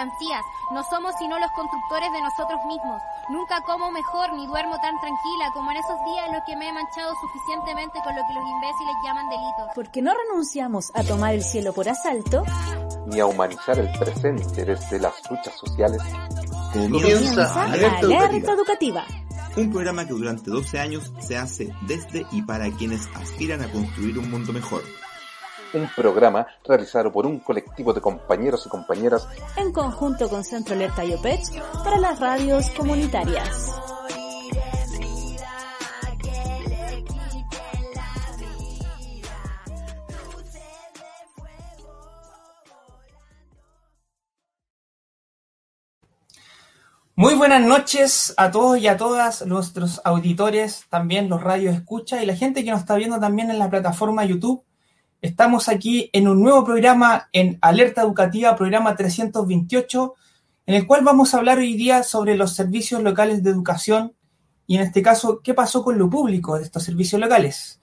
mercancías. No somos sino los constructores de nosotros mismos. Nunca como mejor ni duermo tan tranquila como en esos días en los que me he manchado suficientemente con lo que los imbéciles llaman delitos. Porque no renunciamos a tomar el cielo por asalto, ni a humanizar el presente desde las luchas sociales. Comienza Alerta Alerta Educativa. Educativa. Un programa que durante 12 años se hace desde y para quienes aspiran a construir un mundo mejor. Un programa realizado por un colectivo de compañeros y compañeras En conjunto con Centro Alerta y OPECH para las radios comunitarias. Muy buenas noches a todos y a todas nuestros auditores, también los radios escucha y la gente que nos está viendo también en la plataforma YouTube. Estamos aquí en un nuevo programa en Alerta Educativa, programa 328, en el cual vamos a hablar hoy día sobre los servicios locales de educación y en este caso, qué pasó con lo público de estos servicios locales.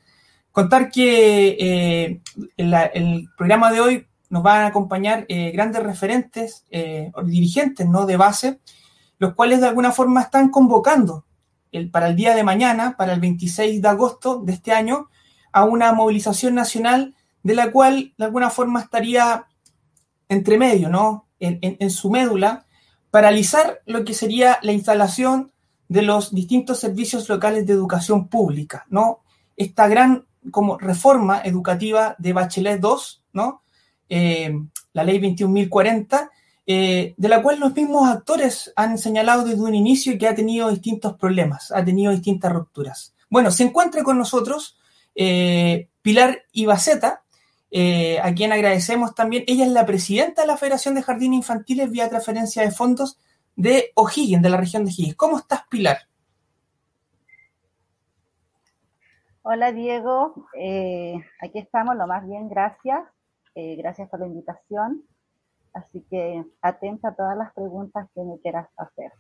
Contar que eh, en el programa de hoy nos van a acompañar eh, grandes referentes, eh, dirigentes ¿no? de base, los cuales de alguna forma están convocando el, para el día de mañana, para el 26 de agosto de este año, a una movilización nacional de la cual de alguna forma estaría entre medio, ¿no? En, su médula, paralizar lo que sería la instalación de los distintos servicios locales de educación pública, ¿no? Esta gran como reforma educativa de Bachelet 2, ¿no? Eh, la ley 21.040, eh, de la cual los mismos actores han señalado desde un inicio que ha tenido distintos problemas, ha tenido distintas rupturas. Bueno, se encuentra con nosotros eh, Pilar Ibaceta, eh, a quien agradecemos también. Ella es la presidenta de la Federación de Jardines Infantiles vía transferencia de fondos de O'Higgins, de la región de Higgins. ¿Cómo estás, Pilar? Hola Diego, Eh, aquí estamos, lo más bien, gracias. Eh, gracias por la invitación. Así que atenta a todas las preguntas que me quieras hacer.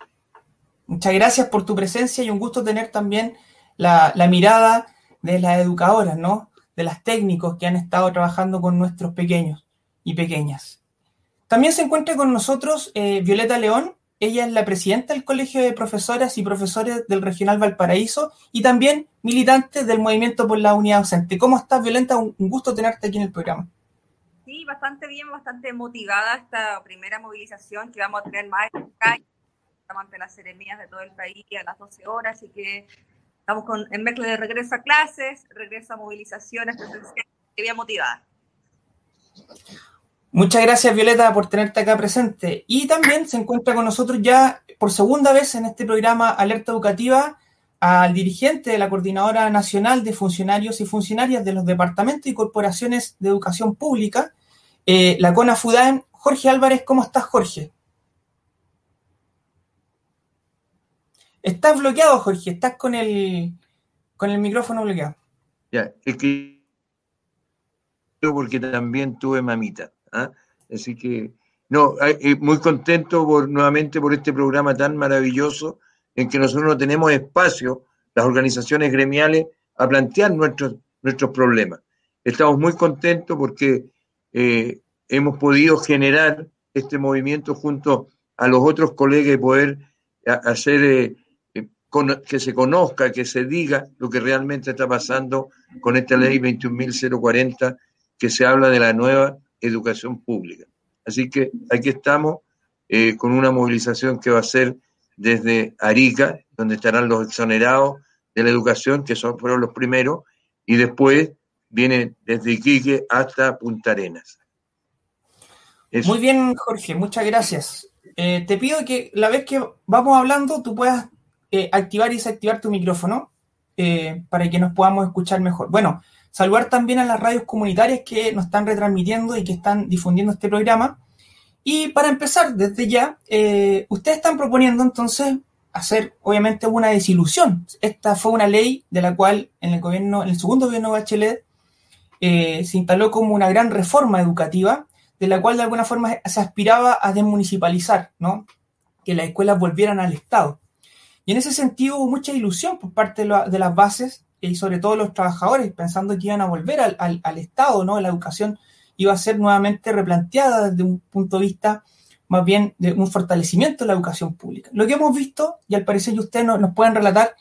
Muchas gracias por tu presencia y un gusto tener también la, la mirada de las educadoras, ¿no? De las técnicos que han estado trabajando con nuestros pequeños y pequeñas. También se encuentra con nosotros eh, Violeta León. Ella es la presidenta del Colegio de Profesoras y Profesores del Regional Valparaíso y también militante del Movimiento por la Unidad Docente. ¿Cómo estás, Violeta? Un, gusto tenerte aquí en el programa. Sí, bastante bien, bastante motivada esta primera movilización que vamos a tener más en calle. Ante las seremías de todo el país a las 12 horas, así que estamos con, en mezcla de regreso a clases, regreso a movilizaciones presenciales, y bien motivada. Muchas gracias, Violeta, por tenerte acá presente. Y también se encuentra con nosotros ya por segunda vez en este programa Alerta Educativa al dirigente de la Coordinadora Nacional de Funcionarios y Funcionarias de los Departamentos y Corporaciones de Educación Pública, eh, la CONAFUDAEM, Jorge Álvarez. ¿Cómo estás, Jorge? Estás bloqueado, Jorge. Estás con el, con el micrófono bloqueado. Ya, es que yo porque también tuve mamita, ¿ah? así que no, eh, muy contento nuevamente por este programa tan maravilloso en que nosotros no tenemos espacio, las organizaciones gremiales, a plantear nuestros nuestros problemas. Estamos muy contentos porque eh, hemos podido generar este movimiento junto a los otros colegas y poder hacer eh, cono- que se conozca, que se diga lo que realmente está pasando con esta ley 21.040 que se habla de la nueva educación pública. Así que aquí estamos eh, con una movilización que va a ser desde Arica, donde estarán los exonerados de la educación, que son, fueron los primeros, y después viene desde Iquique hasta Punta Arenas. Muy bien, Jorge, muchas gracias. Eh, te pido que la vez que vamos hablando tú puedas eh, activar y desactivar tu micrófono eh, para que nos podamos escuchar mejor. Bueno, saludar también a las radios comunitarias que nos están retransmitiendo y que están difundiendo este programa. Y para empezar, desde ya, eh, ustedes están proponiendo entonces hacer, obviamente, una desilusión. Esta fue una ley de la cual en el gobierno, en el segundo gobierno de Bachelet, se instaló como una gran reforma educativa, de la cual de alguna forma se aspiraba a desmunicipalizar, ¿no? Que las escuelas volvieran al Estado. Y en ese sentido hubo mucha ilusión por parte de, la- de las bases y sobre todo los trabajadores, pensando que iban a volver al, Estado, ¿no? La educación iba a ser nuevamente replanteada desde un punto de vista más bien de un fortalecimiento de la educación pública. Lo que hemos visto, y al parecer y ustedes nos, nos pueden relatar,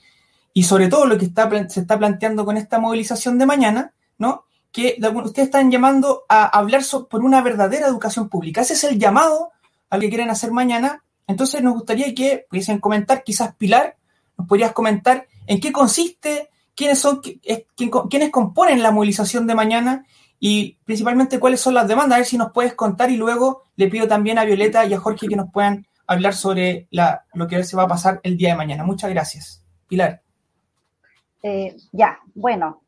y sobre todo lo que está, se está planteando con esta movilización de mañana, ¿no? que ustedes están llamando a hablar por una verdadera educación pública. Ese es el llamado al que quieren hacer mañana. Entonces nos gustaría que pudiesen comentar, quizás Pilar, nos podrías comentar en qué consiste, quiénes son, quiénes componen la movilización de mañana y principalmente cuáles son las demandas. A ver si nos puedes contar y luego le pido también a Violeta y a Jorge que nos puedan hablar sobre la, lo que se va a pasar el día de mañana. Muchas gracias. Pilar. Eh, ya, bueno,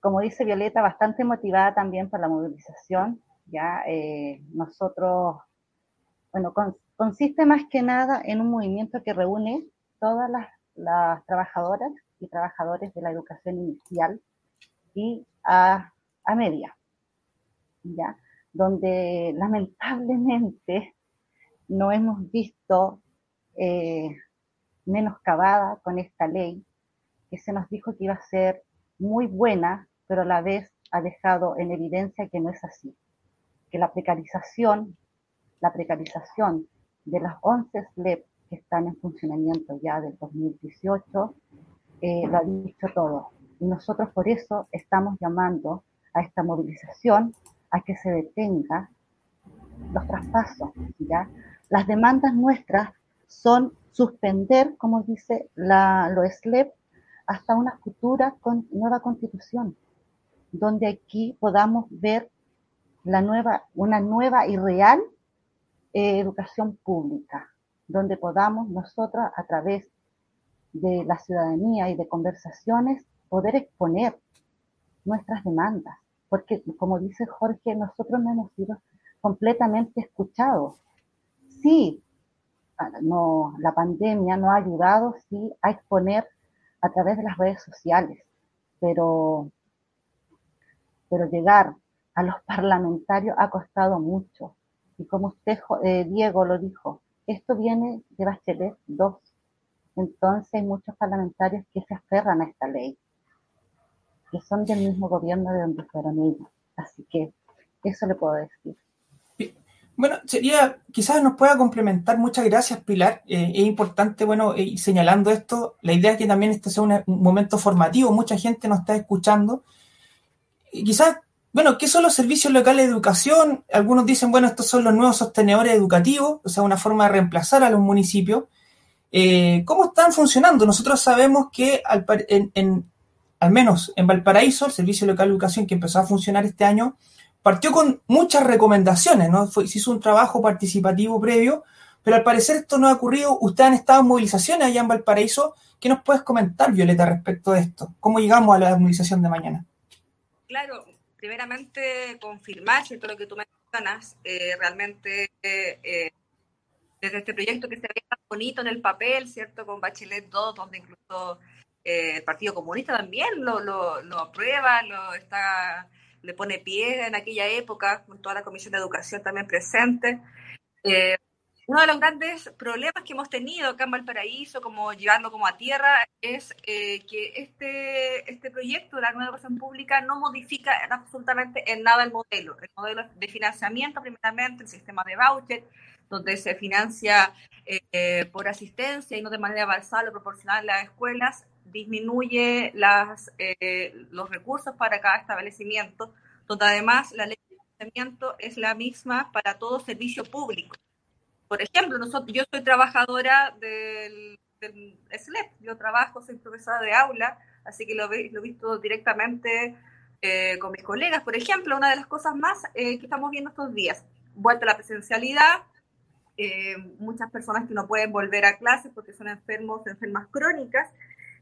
como dice Violeta, bastante motivada también por la movilización. Ya eh, nosotros, bueno, consiste más que nada en un movimiento que reúne todas las, trabajadoras y trabajadores de la educación inicial y a, a media, ya, donde lamentablemente no hemos visto eh, menoscabada con esta ley que se nos dijo que iba a ser muy buena pero a la vez ha dejado en evidencia que no es así, que la precarización, la precarización de las 11 SLEP que están en funcionamiento ya del 2018, eh, lo ha dicho todo. Y nosotros por eso estamos llamando a esta movilización a que se detenga los traspasos. ¿ya? Las demandas nuestras son suspender, como dice la, lo SLEP, hasta una futura con, nueva constitución donde aquí podamos ver la nueva, una nueva y real eh, educación pública, donde podamos nosotros a través de la ciudadanía y de conversaciones poder exponer nuestras demandas, porque como dice Jorge, nosotros no hemos sido completamente escuchados. Sí, ah, no, la pandemia no ha ayudado, sí, a exponer a través de las redes sociales, pero pero llegar a los parlamentarios ha costado mucho. Y como usted, eh, Diego, lo dijo, esto viene de Bachelet 2. Entonces hay muchos parlamentarios que se aferran a esta ley, que son del mismo gobierno de donde fueron ellos. Así que eso le puedo decir. Bueno, sería, quizás nos pueda complementar, muchas gracias Pilar, eh, es importante, bueno, eh, señalando esto, la idea es que también este sea un, un momento formativo, mucha gente nos está escuchando quizás, bueno, ¿qué son los servicios locales de educación? Algunos dicen, bueno, estos son los nuevos sostenedores educativos, o sea, una forma de reemplazar a los municipios. Eh, ¿Cómo están funcionando? Nosotros sabemos que al, en, al menos en Valparaíso, el Servicio Local de Educación que empezó a funcionar este año, partió con muchas recomendaciones, ¿no? Se hizo un trabajo participativo previo, pero al parecer esto no ha ocurrido. Ustedes han estado en movilizaciones allá en Valparaíso. ¿Qué nos puedes comentar, Violeta, respecto de esto? ¿Cómo llegamos a la movilización de mañana? Claro, primeramente confirmar, ¿cierto? Lo que tú mencionas, eh, realmente eh, desde este proyecto que se ve tan bonito en el papel, ¿cierto? Con Bachelet 2, donde incluso eh, el Partido Comunista también lo, lo, lo aprueba, lo está, le pone pie en aquella época, con toda la Comisión de Educación también presente. Uno de los grandes problemas que hemos tenido acá en Valparaíso, como llevarlo como a tierra, es eh, que este, este proyecto de la nueva educación pública no modifica absolutamente en nada el modelo. El modelo de financiamiento, primeramente, el sistema de voucher, donde se financia eh, por asistencia y no de manera basal o proporcional en las escuelas, disminuye las, eh, los recursos para cada establecimiento, donde además la ley de financiamiento es la misma para todo servicio público. Por ejemplo, yo soy trabajadora del, del SLEP, yo trabajo, soy profesora de aula, así que lo, he visto directamente eh, con mis colegas. Por ejemplo, una de las cosas más eh, que estamos viendo estos días, vuelta a la presencialidad, eh, muchas personas que no pueden volver a clases porque son enfermos, enfermas crónicas,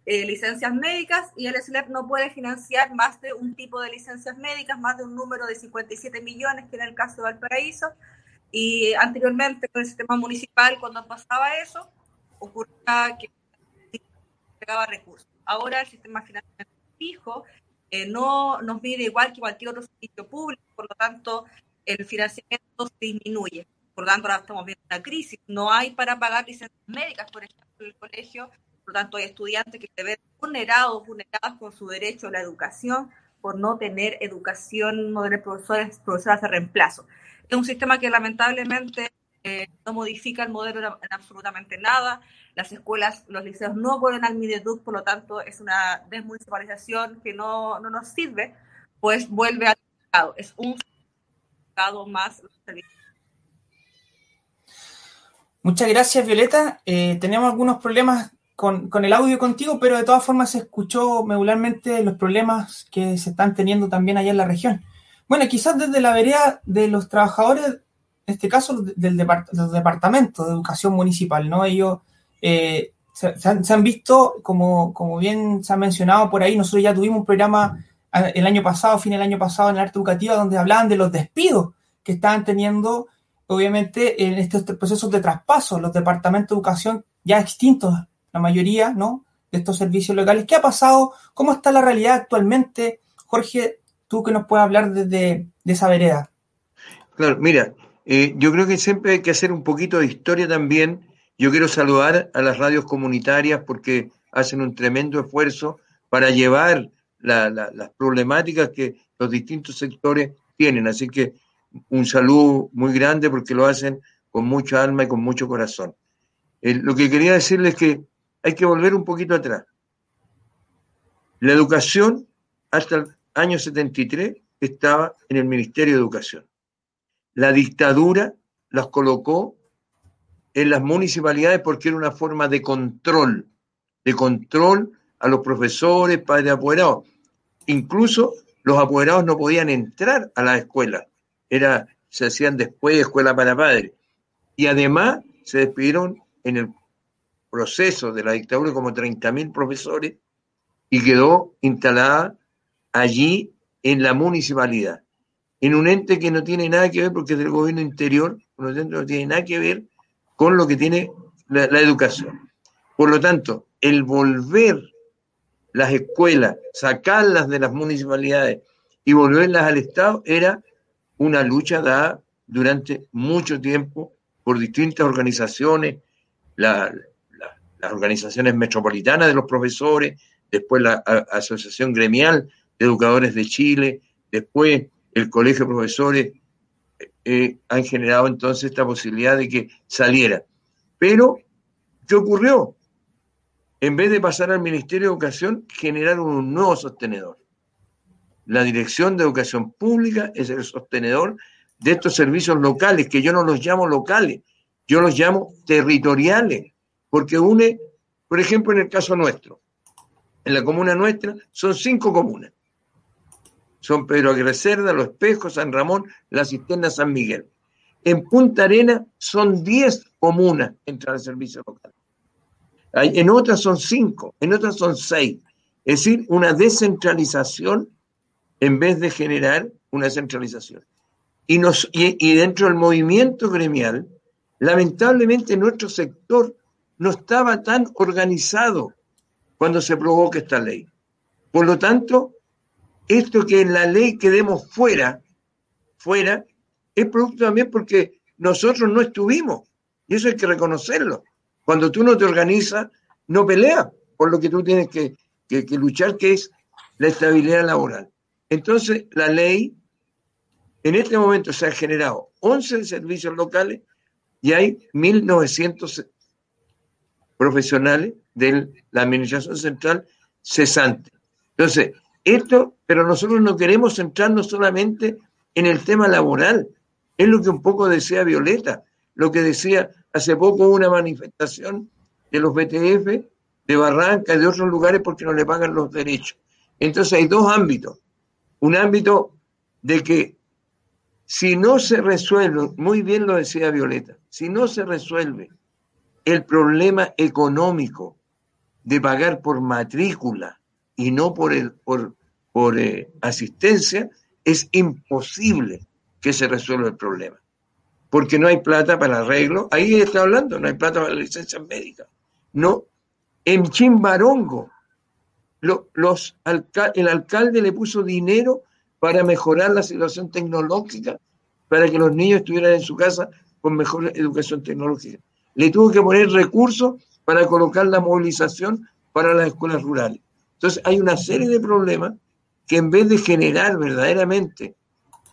licencias médicas y el SLEP no puede financiar más de un tipo de licencias médicas, más de un número de 57 millones, que en el caso de Valparaíso, y anteriormente con el sistema municipal, cuando pasaba eso, ocurría que pegaba recursos. Ahora el sistema financiero fijo eh, no nos mide igual que cualquier otro servicio público, por lo tanto el financiamiento disminuye. Por lo tanto, ahora estamos viendo una crisis. No hay para pagar licencias médicas, por ejemplo, en el colegio. Por lo tanto, hay estudiantes que se ven vulnerados, vulneradas con su derecho a la educación, por no tener educación, no tener profesores, profesoras de reemplazo. Es un sistema que lamentablemente eh, no modifica el modelo en, absolutamente nada. Las escuelas, los liceos no vuelven al Mideduc, por lo tanto es una desmunicipalización que no, no nos sirve, pues vuelve al Estado. Es un Estado más. Muchas gracias, Violeta. Eh, tenemos algunos problemas con, con, el audio contigo, pero de todas formas se escuchó regularmente los problemas que se están teniendo también allá en la región. Bueno, quizás desde la vereda de los trabajadores, en este caso del los departamentos de educación municipal, ¿no? Ellos eh, se, se, han, visto, como, como bien se ha mencionado por ahí, nosotros ya tuvimos un programa el año pasado, fin del año pasado, en la arte educativa, donde hablaban de los despidos que estaban teniendo, obviamente, en estos procesos de traspaso, los departamentos de educación ya extintos, la mayoría, ¿no? De estos servicios locales. ¿Qué ha pasado? ¿Cómo está la realidad actualmente? Jorge, tú que nos puedes hablar desde de esa vereda. Claro, mira, eh, yo creo que siempre hay que hacer un poquito de historia también. Yo quiero saludar a las radios comunitarias porque hacen un tremendo esfuerzo para llevar la, las problemáticas que los distintos sectores tienen. Así que un saludo muy grande porque lo hacen con mucha alma y con mucho corazón. Eh, lo que quería decirles es que hay que volver un poquito atrás. La educación hasta año 73 estaba en el Ministerio de Educación. La dictadura las colocó en las municipalidades porque era una forma de control, de control a los profesores, padres apoderados. Incluso los apoderados no podían entrar a la escuela, era, se hacían después escuela para padres. Y además se despidieron en el proceso de la dictadura como 30.000 profesores y quedó instalada allí en la municipalidad, en un ente que no tiene nada que ver, porque es del gobierno interior, un ente no tiene nada que ver con lo que tiene la educación. Por lo tanto, el volver las escuelas, sacarlas de las municipalidades y volverlas al Estado era una lucha dada durante mucho tiempo por distintas organizaciones, las organizaciones metropolitanas de los profesores, después la Asociación Gremial de Educadores de Chile, después el Colegio de Profesores, eh, han generado entonces esta posibilidad de que saliera. Pero, ¿qué ocurrió? en vez de pasar al Ministerio de Educación, generaron un nuevo sostenedor. La Dirección de Educación Pública es el sostenedor de estos servicios locales, que yo no los llamo locales, yo los llamo territoriales, porque une, por ejemplo, en el caso nuestro, en la comuna nuestra, son cinco comunas. Son Pedro Aguirre Cerda, Los Espejos, San Ramón, La Cisterna, San Miguel. En Punta Arena son diez comunas entre el servicio local en otras son cinco, en otras son seis. Es decir, una descentralización en vez de generar una centralización. Y, nos, y, dentro del movimiento gremial, lamentablemente nuestro sector no estaba tan organizado cuando se provoca esta ley. Por lo tanto, esto que en la ley quedemos fuera, fuera, es producto también porque nosotros no estuvimos. Y eso hay que reconocerlo. Cuando tú no te organizas, no peleas por lo que tú tienes que, luchar, que es la estabilidad laboral. Entonces, la ley, en este momento se han generado 11 servicios locales y hay 1.900 profesionales de la Administración Central cesante. Entonces, esto, pero nosotros no queremos centrarnos solamente en el tema laboral. Es lo que un poco decía Violeta, lo que decía Hace poco una manifestación de los BTF de Barranca y de otros lugares porque no le pagan los derechos. Entonces hay dos ámbitos. Un ámbito de que si no se resuelve, muy bien lo decía Violeta, si no se resuelve el problema económico de pagar por matrícula y no por, el, por, eh, asistencia, es imposible que se resuelva el problema porque no hay plata para arreglo. Ahí está hablando, no hay plata para licencias médicas. No, en Chimbarongo, el alcalde le puso dinero para mejorar la situación tecnológica, para que los niños estuvieran en su casa con mejor educación tecnológica. Le tuvo que poner recursos para colocar la movilización para las escuelas rurales. Entonces hay una serie de problemas que en vez de generar verdaderamente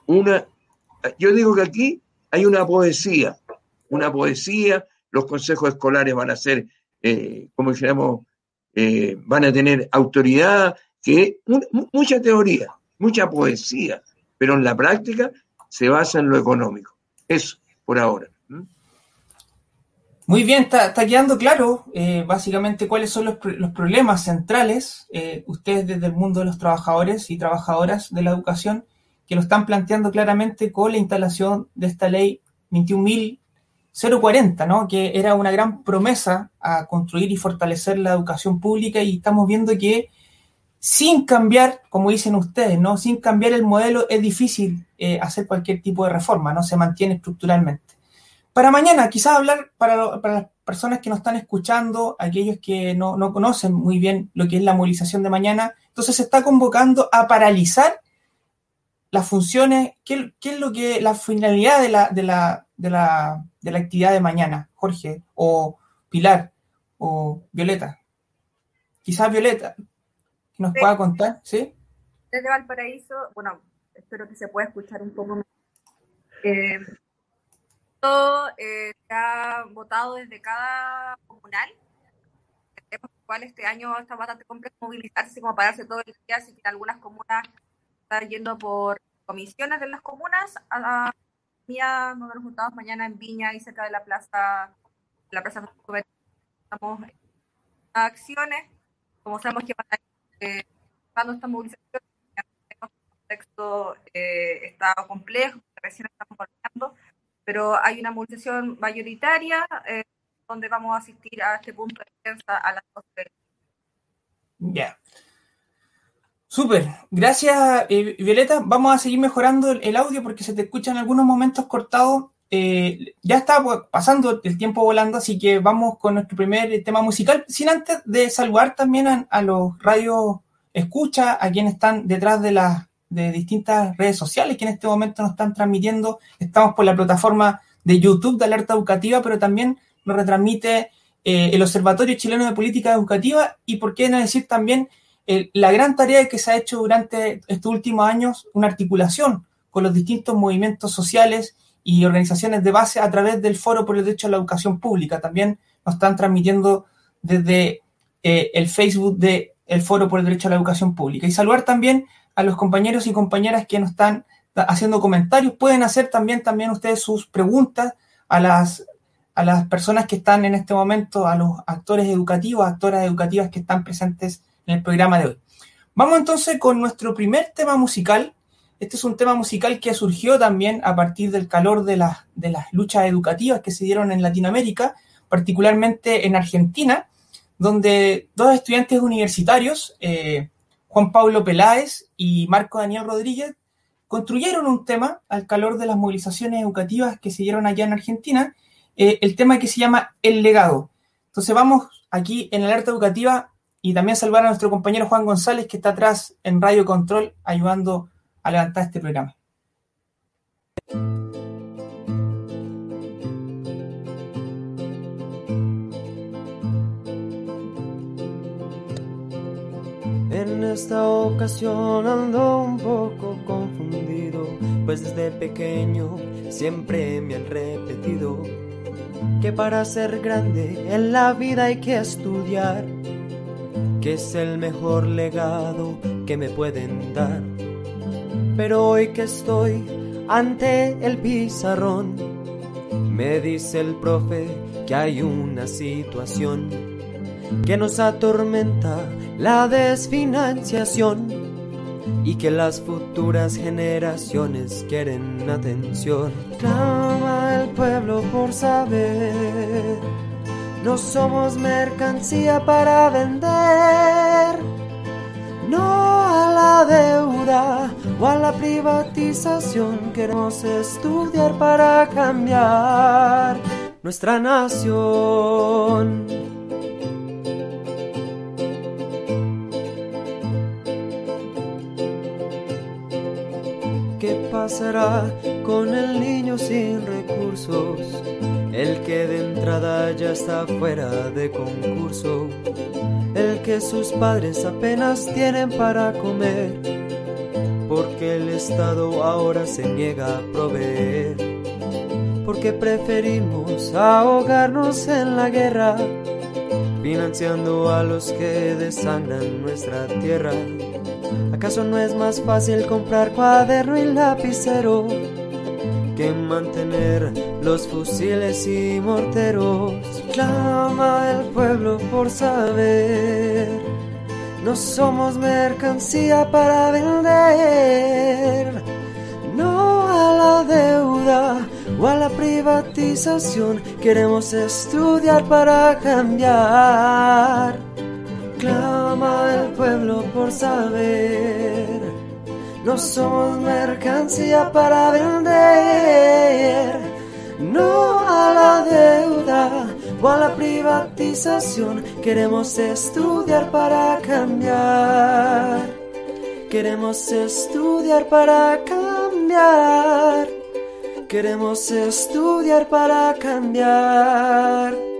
una, yo digo que aquí hay una poesía, una poesía, los consejos escolares van a ser, eh, como dijéramos, eh, van a tener autoridad, que mucha teoría, mucha poesía, pero en la práctica se basa en lo económico. Eso, por ahora. Muy bien, está, quedando claro eh, básicamente cuáles son los, problemas centrales, eh, ustedes desde el mundo de los trabajadores y trabajadoras de la educación, que lo están planteando claramente con la instalación de esta ley 21.040, ¿no? que era una gran promesa a construir y fortalecer la educación pública y estamos viendo que sin cambiar, como dicen ustedes, ¿no? sin cambiar el modelo es difícil eh, hacer cualquier tipo de reforma, no se mantiene estructuralmente. Para mañana, quizás hablar para, las personas que nos están escuchando, aquellos que no, conocen muy bien lo que es la movilización de mañana, entonces se está convocando a paralizar las funciones, ¿qué, es lo que, la finalidad de la, de la, de la, de la actividad de mañana, Jorge, o Pilar, o Violeta? Quizás Violeta, nos pueda contar, ¿sí? Desde Valparaíso, bueno, espero que se pueda escuchar un poco mejor. Eh, eh, se ha votado desde cada comunal. Cual este año está bastante complejo movilizarse como pararse todo el día, así que algunas comunas están yendo por comisiones de las comunas a la mía, nos resultados mañana en Viña y cerca de la plaza, la plaza estamos en acciones, como sabemos que van a eh, esta movilización, el contexto eh, está complejo, recién estamos volviendo, pero hay una movilización mayoritaria eh, donde vamos a asistir a este punto de defensa a las 12 Ya. Súper, gracias eh, Violeta. Vamos a seguir mejorando el, audio porque se te escucha en algunos momentos cortados. Eh, ya está pasando el tiempo volando, así que vamos con nuestro primer tema musical. Sin antes de saludar también a, a los radios escucha, a quienes están detrás de las de distintas redes sociales que en este momento nos están transmitiendo. Estamos por la plataforma de YouTube de Alerta Educativa, pero también nos retransmite eh, el Observatorio Chileno de Política Educativa y, por qué no decir también, la gran tarea que se ha hecho durante estos últimos años, una articulación con los distintos movimientos sociales y organizaciones de base a través del Foro por el Derecho a la Educación Pública. También nos están transmitiendo desde eh, el Facebook del el Foro por el Derecho a la Educación Pública. Y saludar también a los compañeros y compañeras que nos están haciendo comentarios. Pueden hacer también, también ustedes sus preguntas a las, a las personas que están en este momento, a los actores educativos, actoras educativas que están presentes en el programa de hoy. Vamos entonces con nuestro primer tema musical. Este es un tema musical que surgió también a partir del calor de, de las luchas educativas que se dieron en Latinoamérica, particularmente en Argentina, donde dos estudiantes universitarios, eh, Juan Pablo Peláez y Marco Daniel Rodríguez construyeron un tema al calor de las movilizaciones educativas que se dieron allá en Argentina, eh, el tema que se llama El legado. Entonces vamos aquí en alerta educativa y también saludar a nuestro compañero Juan González que está atrás en Radio Control ayudando a levantar este programa. En esta ocasión ando un poco confundido, pues desde pequeño siempre me han repetido que para ser grande en la vida hay que estudiar, que es el mejor legado que me pueden dar. Pero hoy que estoy ante el pizarrón, me dice el profe que hay una situación que nos atormenta la desfinanciación y que las futuras generaciones quieren atención. Clama el pueblo por saber, no somos mercancía para vender, no a la deuda o a la privatización, queremos estudiar para cambiar nuestra nación. Pasará con el niño sin recursos? El que de entrada ya está fuera de concurso. El que sus padres apenas tienen para comer. porque el Estado ahora se niega a proveer, porque preferimos ahogarnos en la guerra, financiando a los que desangran nuestra tierra. ¿Acaso no es más fácil comprar cuaderno y lapicero que mantener los fusiles y morteros? Clama el pueblo por saber no somos mercancía para vender, no a la deuda o a la privatización. Queremos estudiar para cambiar. Clama el pueblo por saber. No somos mercancía para vender, no a la deuda o a la privatización. Queremos estudiar para cambiar. Queremos estudiar para cambiar. Queremos estudiar para cambiar.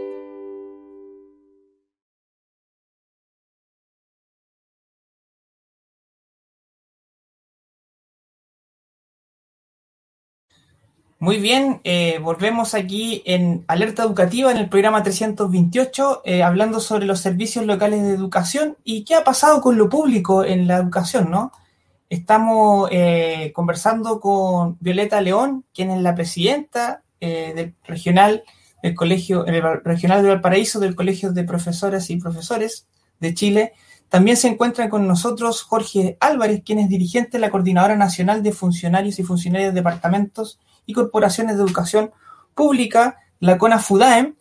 Muy bien, eh, volvemos aquí en Alerta Educativa en el programa 328, eh, hablando sobre los servicios locales de educación y qué ha pasado con lo público en la educación, ¿no? Estamos eh, conversando con Violeta León, quien es la presidenta del regional del Colegio Regional de Valparaíso del Colegio de Profesoras y Profesores de Chile. También se encuentra con nosotros Jorge Álvarez, quien es dirigente de la Coordinadora Nacional de Funcionarios y Funcionarios de Departamentos y corporaciones de educación pública, la CONAFUDAEM,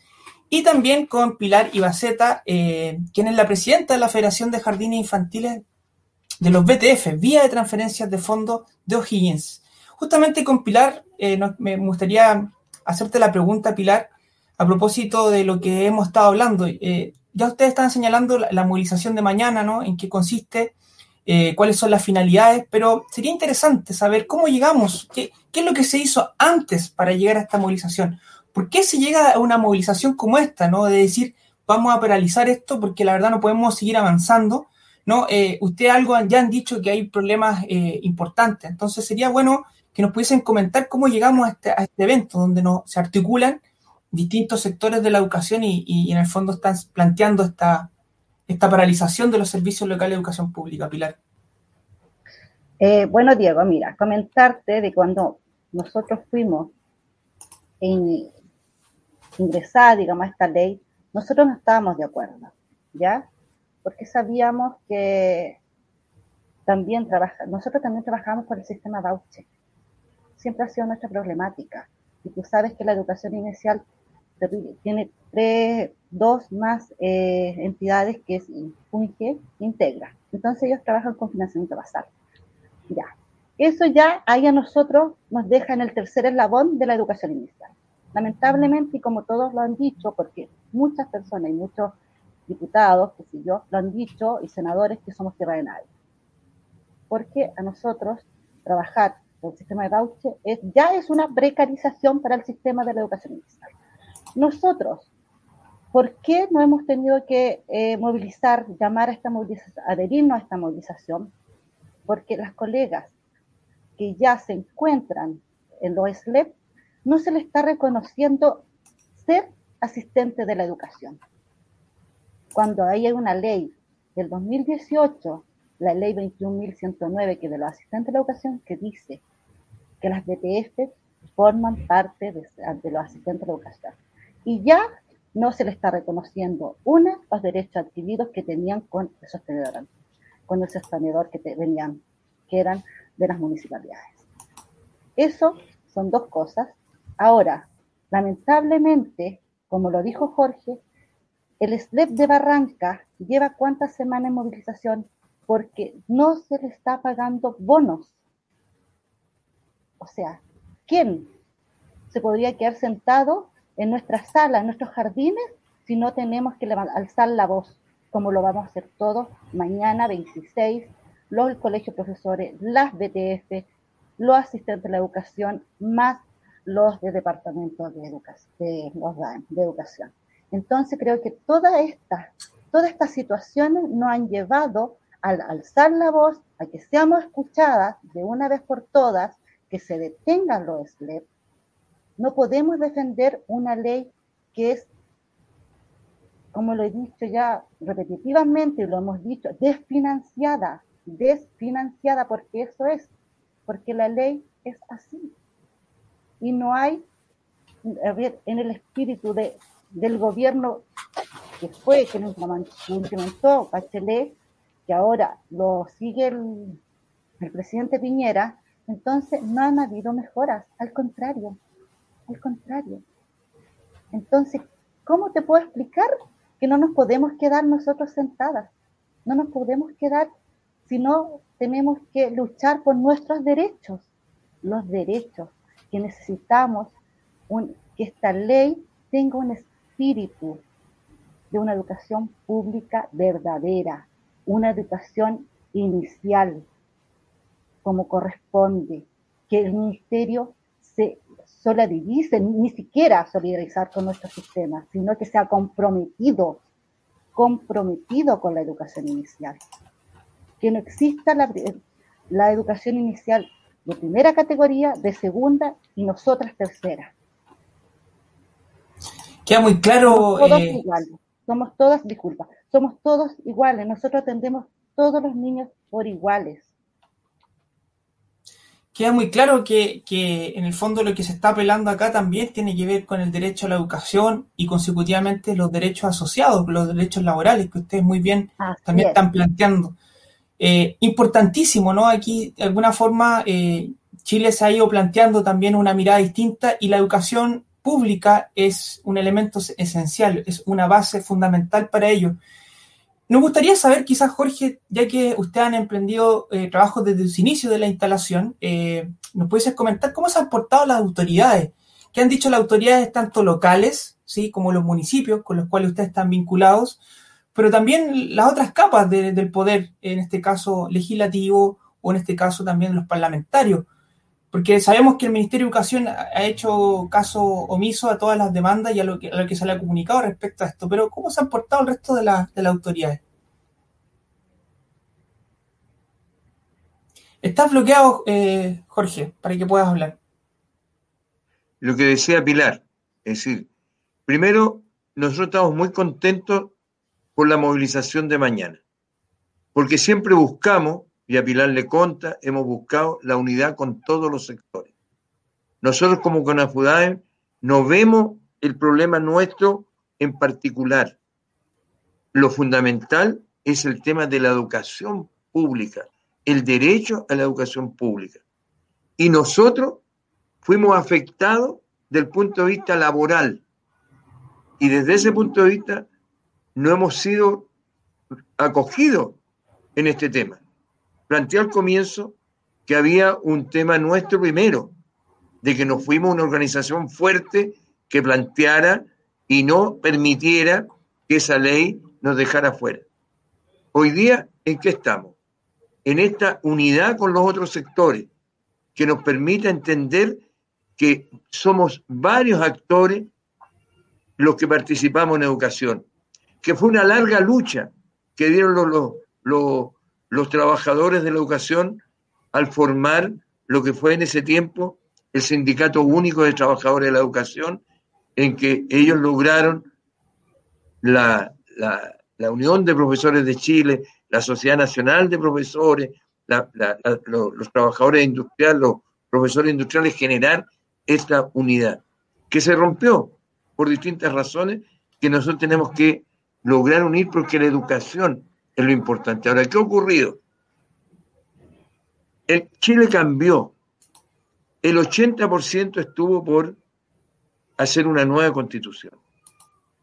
y también con Pilar Ibaceta, eh, quien es la presidenta de la Federación de Jardines Infantiles de los BTF, Vía de Transferencias de Fondos de O'Higgins. Justamente con Pilar, eh, me gustaría hacerte la pregunta, Pilar, a propósito de lo que hemos estado hablando. Eh, ya ustedes están señalando la, la, movilización de mañana, ¿no? En qué consiste, eh, cuáles son las finalidades, pero sería interesante saber cómo llegamos, qué, qué es lo que se hizo antes para llegar a esta movilización. ¿Por qué se llega a una movilización como esta, ¿no? De decir, vamos a paralizar esto porque la verdad no podemos seguir avanzando, ¿no? Eh, ustedes algo ya han dicho que hay problemas eh, importantes, entonces sería bueno que nos pudiesen comentar cómo llegamos a este, a este evento donde no, se articulan distintos sectores de la educación y, y, en el fondo están planteando esta, esta paralización de los servicios locales de educación pública, Pilar? Eh, bueno, Diego, mira, comentarte de cuando nosotros fuimos en, ingresar, digamos, a esta ley, nosotros no estábamos de acuerdo, ¿ya? Porque sabíamos que también trabaja, nosotros también trabajamos por el sistema voucher. Siempre ha sido nuestra problemática. Y tú sabes que la educación inicial tiene tres, dos más eh, entidades que es Funge, Integra. Entonces ellos trabajan con financiamiento basal. Ya. Eso ya ahí a nosotros nos deja en el tercer eslabón de la educación inicial. Lamentablemente, y como todos lo han dicho, porque muchas personas y muchos diputados, que si yo, lo han dicho, y senadores que somos tierra de nadie. Porque a nosotros trabajar con el sistema de voucher es, ya es una precarización para el sistema de la educación inicial. Nosotros, ¿por qué no hemos tenido que eh, movilizar, llamar a esta movilización, adherirnos a esta movilización? Porque las colegas que ya se encuentran en los SLEP, no se les está reconociendo ser asistente de la educación. Cuando hay una ley del 2018, la ley 21.109, que de los asistentes de la educación, que dice que las BTF forman parte de, de los asistentes de la educación y ya no se le está reconociendo, una, los derechos adquiridos que tenían con el sostenedor, con el sostenedor que venían, que eran de las municipalidades. Eso son dos cosas. Ahora, lamentablemente, como lo dijo Jorge, el SLEP de Barranca lleva cuántas semanas en movilización porque no se le está pagando bonos. O sea, ¿quién se podría quedar sentado en nuestras salas, en nuestros jardines, si no tenemos que alzar la voz, como lo vamos a hacer todos mañana 26, los colegios profesores, las BTF, los asistentes de la educación, más los de departamentos de, educación, de, de educación. Entonces creo que todas estas, todas estas situaciones nos han llevado al alzar la voz, a que seamos escuchadas de una vez por todas, que se detengan los SLEP, no podemos defender una ley que es, como lo he dicho ya repetitivamente y lo hemos dicho, desfinanciada, desfinanciada, porque eso es, porque la ley es así. Y no hay, en el espíritu de, del gobierno que fue, que lo implementó Bachelet, que ahora lo sigue el presidente Piñera, entonces no han habido mejoras, al contrario, al contrario. Entonces, ¿cómo te puedo explicar que no nos podemos quedar nosotros sentadas? No nos podemos quedar, sino tenemos que luchar por nuestros derechos, los derechos que necesitamos, que esta ley tenga un espíritu de una educación pública verdadera, una educación inicial, como corresponde, que el ministerio se solidarice, ni siquiera solidarizar con nuestro sistema, sino que sea comprometido, comprometido con la educación inicial. Que no exista la, la educación inicial de primera categoría, de segunda y nosotras tercera. Queda muy claro. Somos todos eh... iguales, somos todas, disculpa, somos todos iguales, nosotros atendemos todos los niños por iguales queda muy claro que, que, en el fondo lo que se está apelando acá también tiene que ver con el derecho a la educación y consecutivamente los derechos asociados, los derechos laborales que ustedes muy bien Así también es. están planteando. Eh, importantísimo, ¿no? Aquí, de alguna forma, eh, Chile se ha ido planteando también una mirada distinta y la educación pública es un elemento esencial, es una base fundamental para ello. Nos gustaría saber, quizás, Jorge, ya que ustedes han emprendido eh, trabajos desde su inicio de la instalación, eh, ¿nos puedes comentar cómo se han portado las autoridades? ¿Qué han dicho las autoridades tanto locales, sí, como los municipios con los cuales ustedes están vinculados, pero también las otras capas de, del poder, en este caso legislativo o en este caso también los parlamentarios? Porque sabemos que el Ministerio de Educación ha hecho caso omiso a todas las demandas y a lo que, a lo que se le ha comunicado respecto a esto, pero ¿cómo se han portado el resto de, la, de las autoridades? Estás bloqueado, eh, Jorge, para que puedas hablar. Lo que decía Pilar, es decir, primero, nosotros estamos muy contentos por la movilización de mañana, porque siempre buscamos y a Pilar le conta, hemos buscado la unidad con todos los sectores. Nosotros como CONAFUDAE no vemos el problema nuestro en particular. Lo fundamental es el tema de la educación pública, el derecho a la educación pública. Y nosotros fuimos afectados del punto de vista laboral. Y desde ese punto de vista no hemos sido acogidos en este tema planteé al comienzo que había un tema nuestro primero, de que nos fuimos una organización fuerte que planteara y no permitiera que esa ley nos dejara fuera. Hoy día, ¿en qué estamos? En esta unidad con los otros sectores, que nos permita entender que somos varios actores los que participamos en educación, que fue una larga lucha que dieron los, los, los los trabajadores de la educación al formar lo que fue en ese tiempo el Sindicato Único de Trabajadores de la Educación, en que ellos lograron la, la, la Unión de Profesores de Chile, la Sociedad Nacional de Profesores, los, los trabajadores industriales, los profesores industriales, generar esta unidad, que se rompió por distintas razones que nosotros tenemos que lograr unir porque la educación es lo importante. Ahora, ¿qué ha ocurrido? El Chile cambió. El 80% estuvo por hacer una nueva constitución.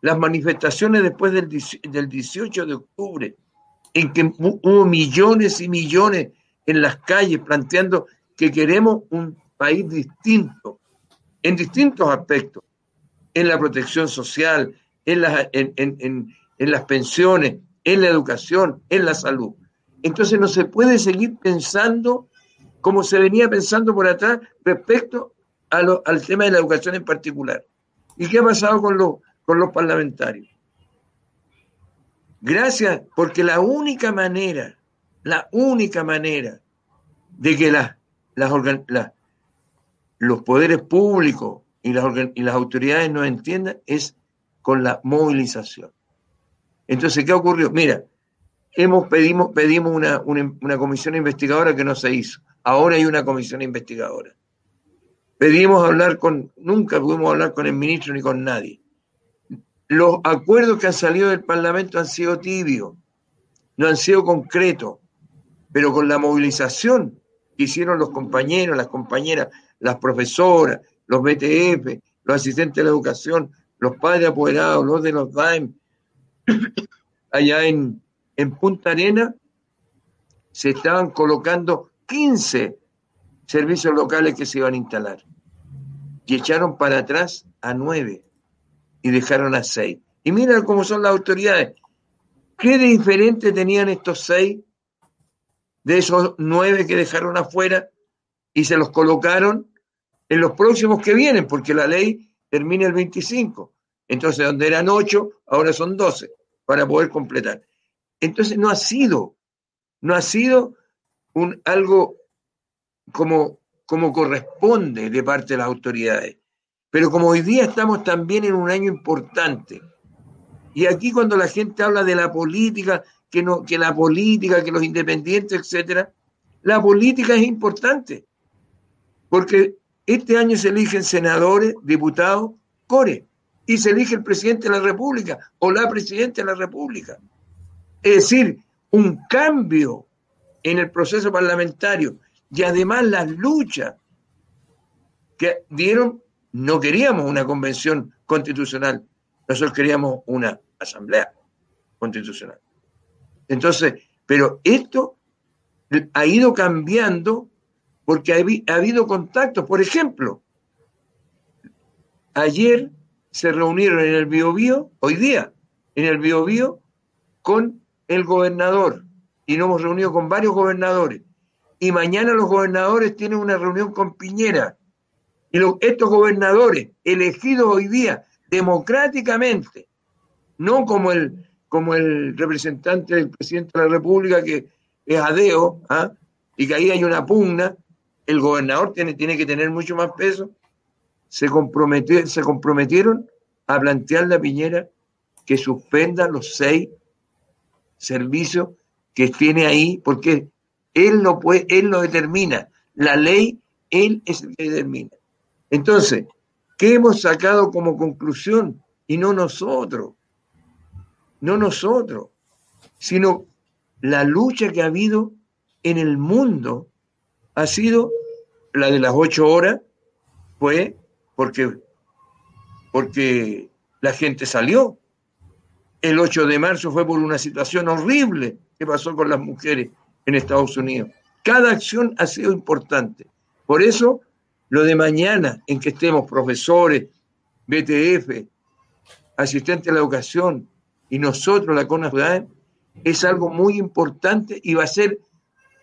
Las manifestaciones después del, del 18 de octubre, en que hubo millones y millones en las calles planteando que queremos un país distinto, en distintos aspectos, en la protección social, en las, en, en, en las pensiones, en la educación, en la salud. Entonces no se puede seguir pensando como se venía pensando por atrás respecto a lo, al tema de la educación en particular. ¿Y qué ha pasado con, lo, con los parlamentarios? Gracias, porque la única manera la única manera de que las, las, los poderes públicos y las, y las autoridades nos entiendan es con la movilización. Entonces, ¿qué ocurrió? Mira, hemos pedimos, pedimos una, una, comisión investigadora que no se hizo. Ahora hay una comisión investigadora. Pedimos hablar con, nunca pudimos hablar con el ministro ni con nadie. Los acuerdos que han salido del Parlamento han sido tibios, no han sido concretos, pero con la movilización que hicieron los compañeros, las compañeras, las profesoras, los BTF, los asistentes de la educación, los padres apoderados, los de los DAEM, allá en, en Punta Arena, se estaban colocando 15 servicios locales que se iban a instalar. Y echaron para atrás a 9 y dejaron a 6. Y mira cómo son las autoridades. ¿Qué de diferente tenían estos 6 de esos 9 que dejaron afuera y se los colocaron en los próximos que vienen? Porque la ley termina el 25. Entonces, donde eran 8, ahora son 12 para poder completar. Entonces no ha sido, no ha sido un, algo como, como corresponde de parte de las autoridades. Pero como hoy día estamos también en un año importante, y aquí cuando la gente habla de la política, que, no, que la política, que los independientes, etcétera, la política es importante, porque este año se eligen senadores, diputados, core, y se elige el presidente de la República o la presidenta de la República. Es decir, un cambio en el proceso parlamentario y además las luchas que dieron, no queríamos una convención constitucional, nosotros queríamos una asamblea constitucional. Entonces, pero esto ha ido cambiando porque ha, habido contactos. Por ejemplo, ayer se reunieron en el Biobío, hoy día, en el Biobío, con el gobernador y nos hemos reunido con varios gobernadores. Y mañana los gobernadores tienen una reunión con Piñera. Y estos gobernadores, elegidos hoy día democráticamente, no como el, como el representante del presidente de la República que es adeo, ¿ah? y que ahí hay una pugna, el gobernador tiene, tiene que tener mucho más peso, se, se comprometieron a plantearle a Piñera que suspenda los seis servicio que tiene ahí, porque él lo puede, él lo determina. La ley, él es el que determina. Entonces, ¿qué hemos sacado como conclusión? Y no nosotros, no nosotros, sino la lucha que ha habido en el mundo ha sido la de las ocho horas, fue porque, porque la gente salió, el 8 de marzo fue por una situación horrible que pasó con las mujeres en Estados Unidos. Cada acción ha sido importante. Por eso, lo de mañana, en que estemos profesores, BTF, asistentes a la educación y nosotros, la CONA es algo muy importante y va a ser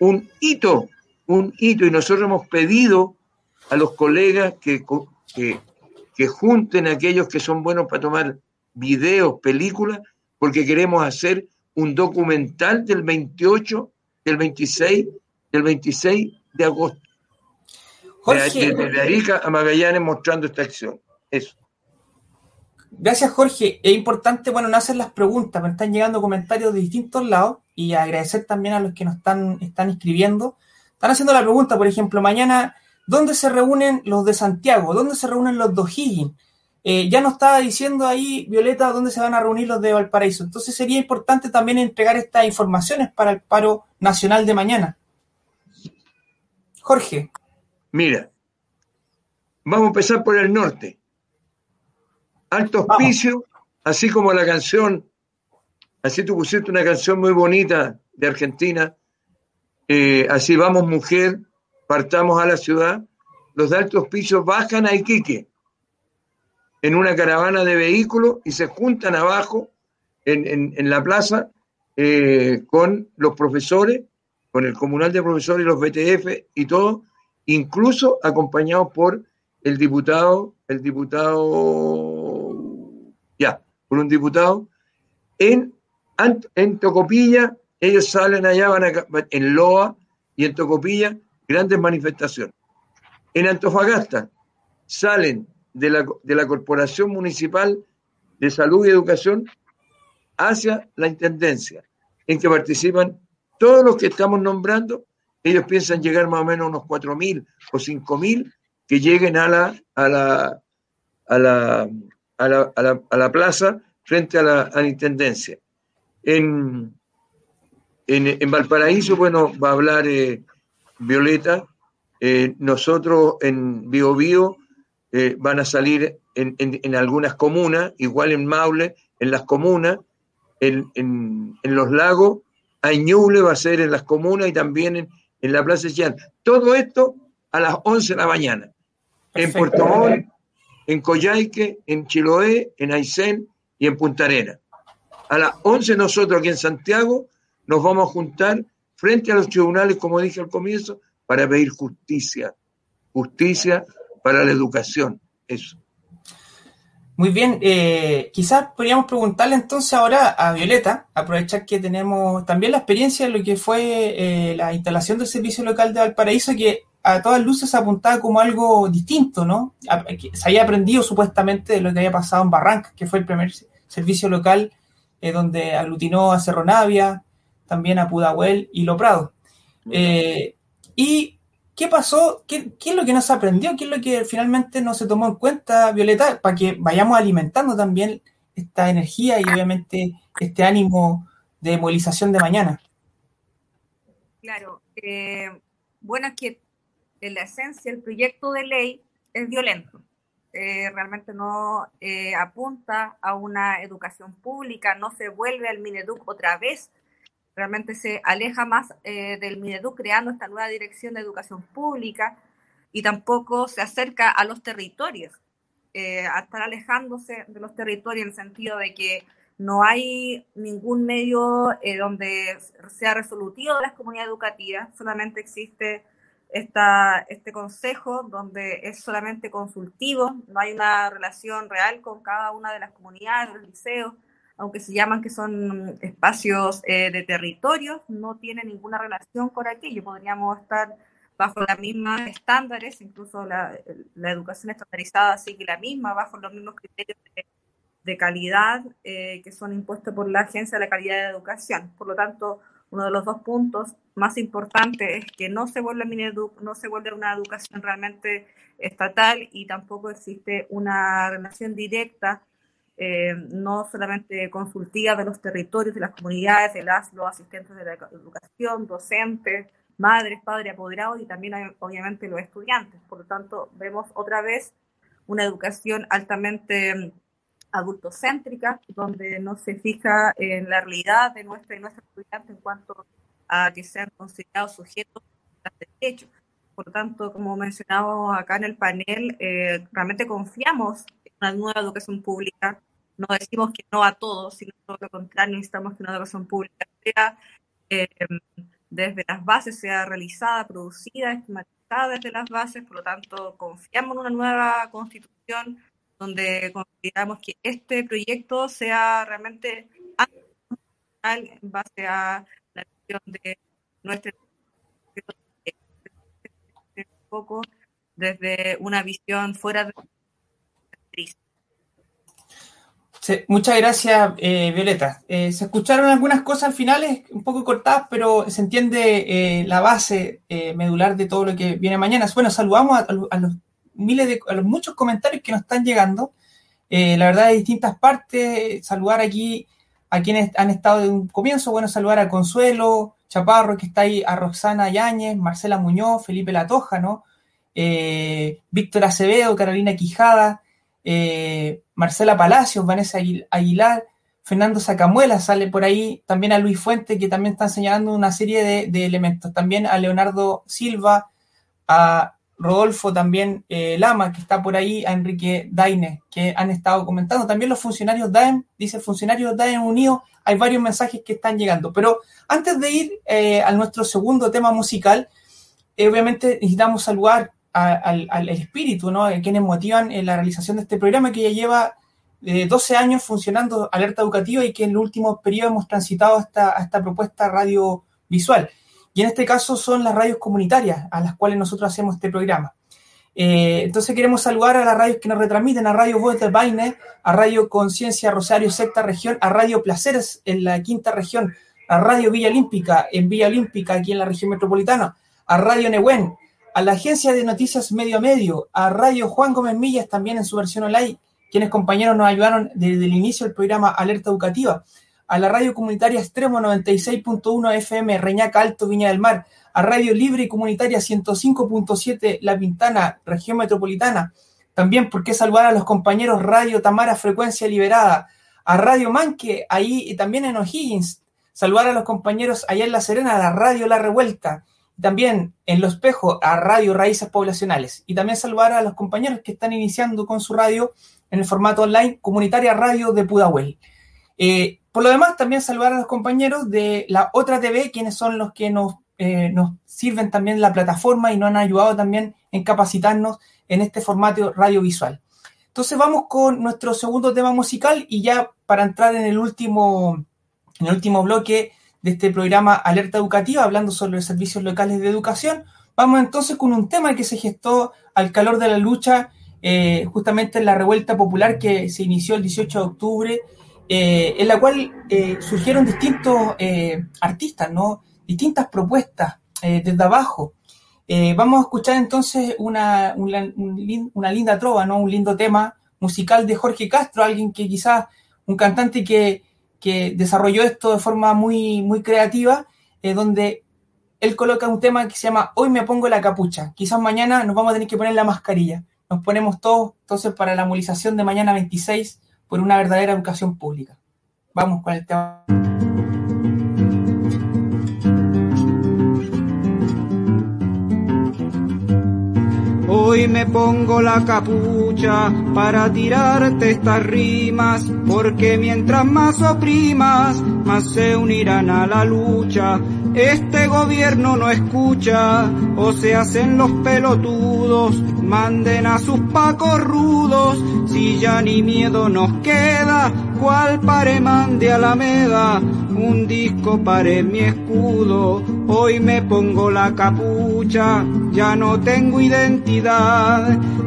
un hito, un hito. Y nosotros hemos pedido a los colegas que, que, que junten a aquellos que son buenos para tomar videos, películas, porque queremos hacer un documental del 28, del 26, del 26 de agosto. Jorge, desde Arica a Magallanes mostrando esta acción. Eso. Gracias, Jorge. Es importante, bueno, no hacer las preguntas, me están llegando comentarios de distintos lados y agradecer también a los que nos están, están escribiendo. Están haciendo la pregunta, por ejemplo, mañana, ¿dónde se reúnen los de Santiago? ¿Dónde se reúnen los de O'Higgins? Eh, ya nos estaba diciendo ahí, Violeta, dónde se van a reunir los de Valparaíso. Entonces sería importante también entregar estas informaciones para el paro nacional de mañana. Jorge. Mira, vamos a empezar por el norte. Alto Hospicio, así como la canción, así tú pusiste una canción muy bonita de Argentina, eh, así vamos mujer, partamos a la ciudad, los de Alto Hospicio bajan a Iquique en una caravana de vehículos y se juntan abajo en, la plaza eh, con los profesores, con el comunal de profesores los BTF y todo, incluso acompañados por el diputado, el diputado, ya, por un diputado, en, en Tocopilla, ellos salen allá, van a, en Loa y en Tocopilla, grandes manifestaciones. En Antofagasta salen de la, de la Corporación Municipal de Salud y Educación hacia la Intendencia, en que participan todos los que estamos nombrando. Ellos piensan llegar más o menos a unos 4.000 o 5.000 que lleguen a la, a la, a la, a la, a la, a la plaza frente a la, a la Intendencia. En, en, en, Valparaíso, bueno, va a hablar eh, Violeta. Eh, nosotros en Bio Bio eh, van a salir en, en, en, algunas comunas, igual en Maule, en las comunas, en, los lagos, Añuble va a ser en las comunas y también en, la Plaza Chillán. Todo esto a las 11 de la mañana. En Puerto Montt, en Coyhaique, en Chiloé, en Aysén y en Punta Arena. A las 11 nosotros aquí en Santiago nos vamos a juntar frente a los tribunales, como dije al comienzo, para pedir justicia. Justicia para la educación. Eso. Muy bien, eh, quizás podríamos preguntarle entonces ahora a Violeta, aprovechar que tenemos también la experiencia de lo que fue eh, la instalación del servicio local de Valparaíso, que a todas luces apuntaba como algo distinto, ¿no? Se había aprendido supuestamente de lo que había pasado en Barranca, que fue el primer servicio local eh, donde aglutinó a Cerro Navia, también a Pudahuel y Lo Prado. Eh, y ¿Qué pasó? ¿Qué, ¿Qué, es lo que nos aprendió? ¿Qué es lo que finalmente no se tomó en cuenta, Violeta, para que vayamos alimentando también esta energía y obviamente este ánimo de movilización de mañana? Claro. Eh, bueno, es que en la esencia el proyecto de ley es violento. Eh, realmente no eh, apunta a una educación pública, no se vuelve al Mineduc otra vez realmente se aleja más eh, del Mineduc creando esta nueva dirección de educación pública y tampoco se acerca a los territorios, eh, a estar alejándose de los territorios en el sentido de que no hay ningún medio eh, donde sea resolutivo de las comunidades educativas, solamente existe esta, este consejo donde es solamente consultivo, no hay una relación real con cada una de las comunidades, los liceos, aunque se llaman que son espacios eh, de territorio, no tiene ninguna relación con aquello. Podríamos estar bajo las mismas estándares, incluso la, educación estandarizada sigue la misma, bajo los mismos criterios de, calidad eh, que son impuestos por la Agencia de la Calidad de Educación. Por lo tanto, uno de los dos puntos más importantes es que no se vuelve no se vuelve una educación realmente estatal y tampoco existe una relación directa eh, no solamente consultiva de los territorios, de las comunidades, de las, los asistentes de la educación, docentes, madres, padres, apoderados y también obviamente los estudiantes. Por lo tanto, vemos otra vez una educación altamente mm, adultocéntrica, donde no se fija en la realidad de nuestra y nuestros estudiantes en cuanto a que sean considerados sujetos de derechos. Por lo tanto, como mencionamos acá en el panel, eh, realmente confiamos una nueva educación pública. No decimos que no a todos, sino todo lo contrario, necesitamos que una educación pública sea eh, desde las bases, sea realizada, producida, esquematizada desde las bases, por lo tanto, confiamos en una nueva constitución donde consideramos que este proyecto sea realmente en base a la visión de nuestra poco desde una visión fuera de Muchas gracias, eh, Violeta. Eh, se escucharon algunas cosas al final, un poco cortadas, pero se entiende eh, la base eh, medular de todo lo que viene mañana. Bueno, saludamos a, a, los miles de, a los muchos comentarios que nos están llegando. Eh, la verdad, de distintas partes. Saludar aquí a quienes han estado de un comienzo. Bueno, saludar a Consuelo Chaparro, que está ahí, a Roxana Yáñez, Marcela Muñoz, Felipe Latoja, ¿no? Víctor Acevedo, Carolina Quijada. Eh, Marcela Palacios, Vanessa Aguilar, Fernando Sacamuela sale por ahí, también a Luis Fuente, que también están señalando una serie de, elementos, también a Leonardo Silva, a Rodolfo también eh, Lama, que está por ahí, a Enrique Daine, que han estado comentando, también los funcionarios DAEM, dice funcionarios DAEM unidos, hay varios mensajes que están llegando, pero antes de ir eh, a nuestro segundo tema musical, obviamente necesitamos saludar al, al, espíritu, ¿no? Quienes motivan en la realización de este programa que ya lleva de 12 años funcionando Alerta Educativa y que en el último periodo hemos transitado esta, a esta propuesta radiovisual. Y en este caso son las radios comunitarias a las cuales nosotros hacemos este programa. Eh, entonces queremos saludar a las radios que nos retransmiten, a Radio Voz del a Radio Conciencia Rosario Sexta Región, a Radio Placeres en la Quinta Región, a Radio Villa Olímpica en Villa Olímpica aquí en la región metropolitana, a Radio Nehuen, a la Agencia de Noticias Medio a Medio, a Radio Juan Gómez Millas también en su versión online, quienes compañeros nos ayudaron desde el inicio del programa Alerta Educativa, a la radio comunitaria Extremo 96.1 FM Reñaca Alto Viña del Mar, a Radio Libre y Comunitaria 105.7 La Pintana, región metropolitana. También, ¿por qué saludar a los compañeros Radio Tamara Frecuencia Liberada? A Radio Manque, ahí y también en O'Higgins. Saludar a los compañeros allá en La Serena, a la Radio La Revuelta. También en Los Pejos, a Radio Raíces Poblacionales. Y también saludar a los compañeros que están iniciando con su radio en el formato online Comunitaria Radio de Pudahuel. Eh, por lo demás, también saludar a los compañeros de la otra TV, quienes son los que nos eh, nos sirven también la plataforma y nos han ayudado también en capacitarnos en este formato radiovisual. Entonces vamos con nuestro segundo tema musical y ya para entrar en el último, en el último bloque de este programa Alerta Educativa, hablando sobre los servicios locales de educación, vamos entonces con un tema que se gestó al calor de la lucha, eh, justamente en la revuelta popular que se inició el 18 de octubre, eh, en la cual surgieron distintos artistas, ¿no? distintas propuestas eh, desde abajo. Eh, vamos a escuchar entonces una, una, linda trova, ¿no? un lindo tema musical de Jorge Castro, alguien que quizás, un cantante que, que desarrolló esto de forma muy, muy creativa, eh, donde él coloca un tema que se llama Hoy me pongo la capucha. Quizás mañana nos vamos a tener que poner la mascarilla. Nos ponemos todos entonces para la movilización de mañana 26 por una verdadera educación pública. Vamos con el tema. Hoy me pongo la capucha para tirarte estas rimas, porque mientras más oprimas, más se unirán a la lucha. Este gobierno no escucha, o se hacen los pelotudos, manden a sus pacos rudos, si ya ni miedo nos queda, cual pare mande Alameda, un disco pare mi escudo, hoy me pongo la capucha, ya no tengo identidad,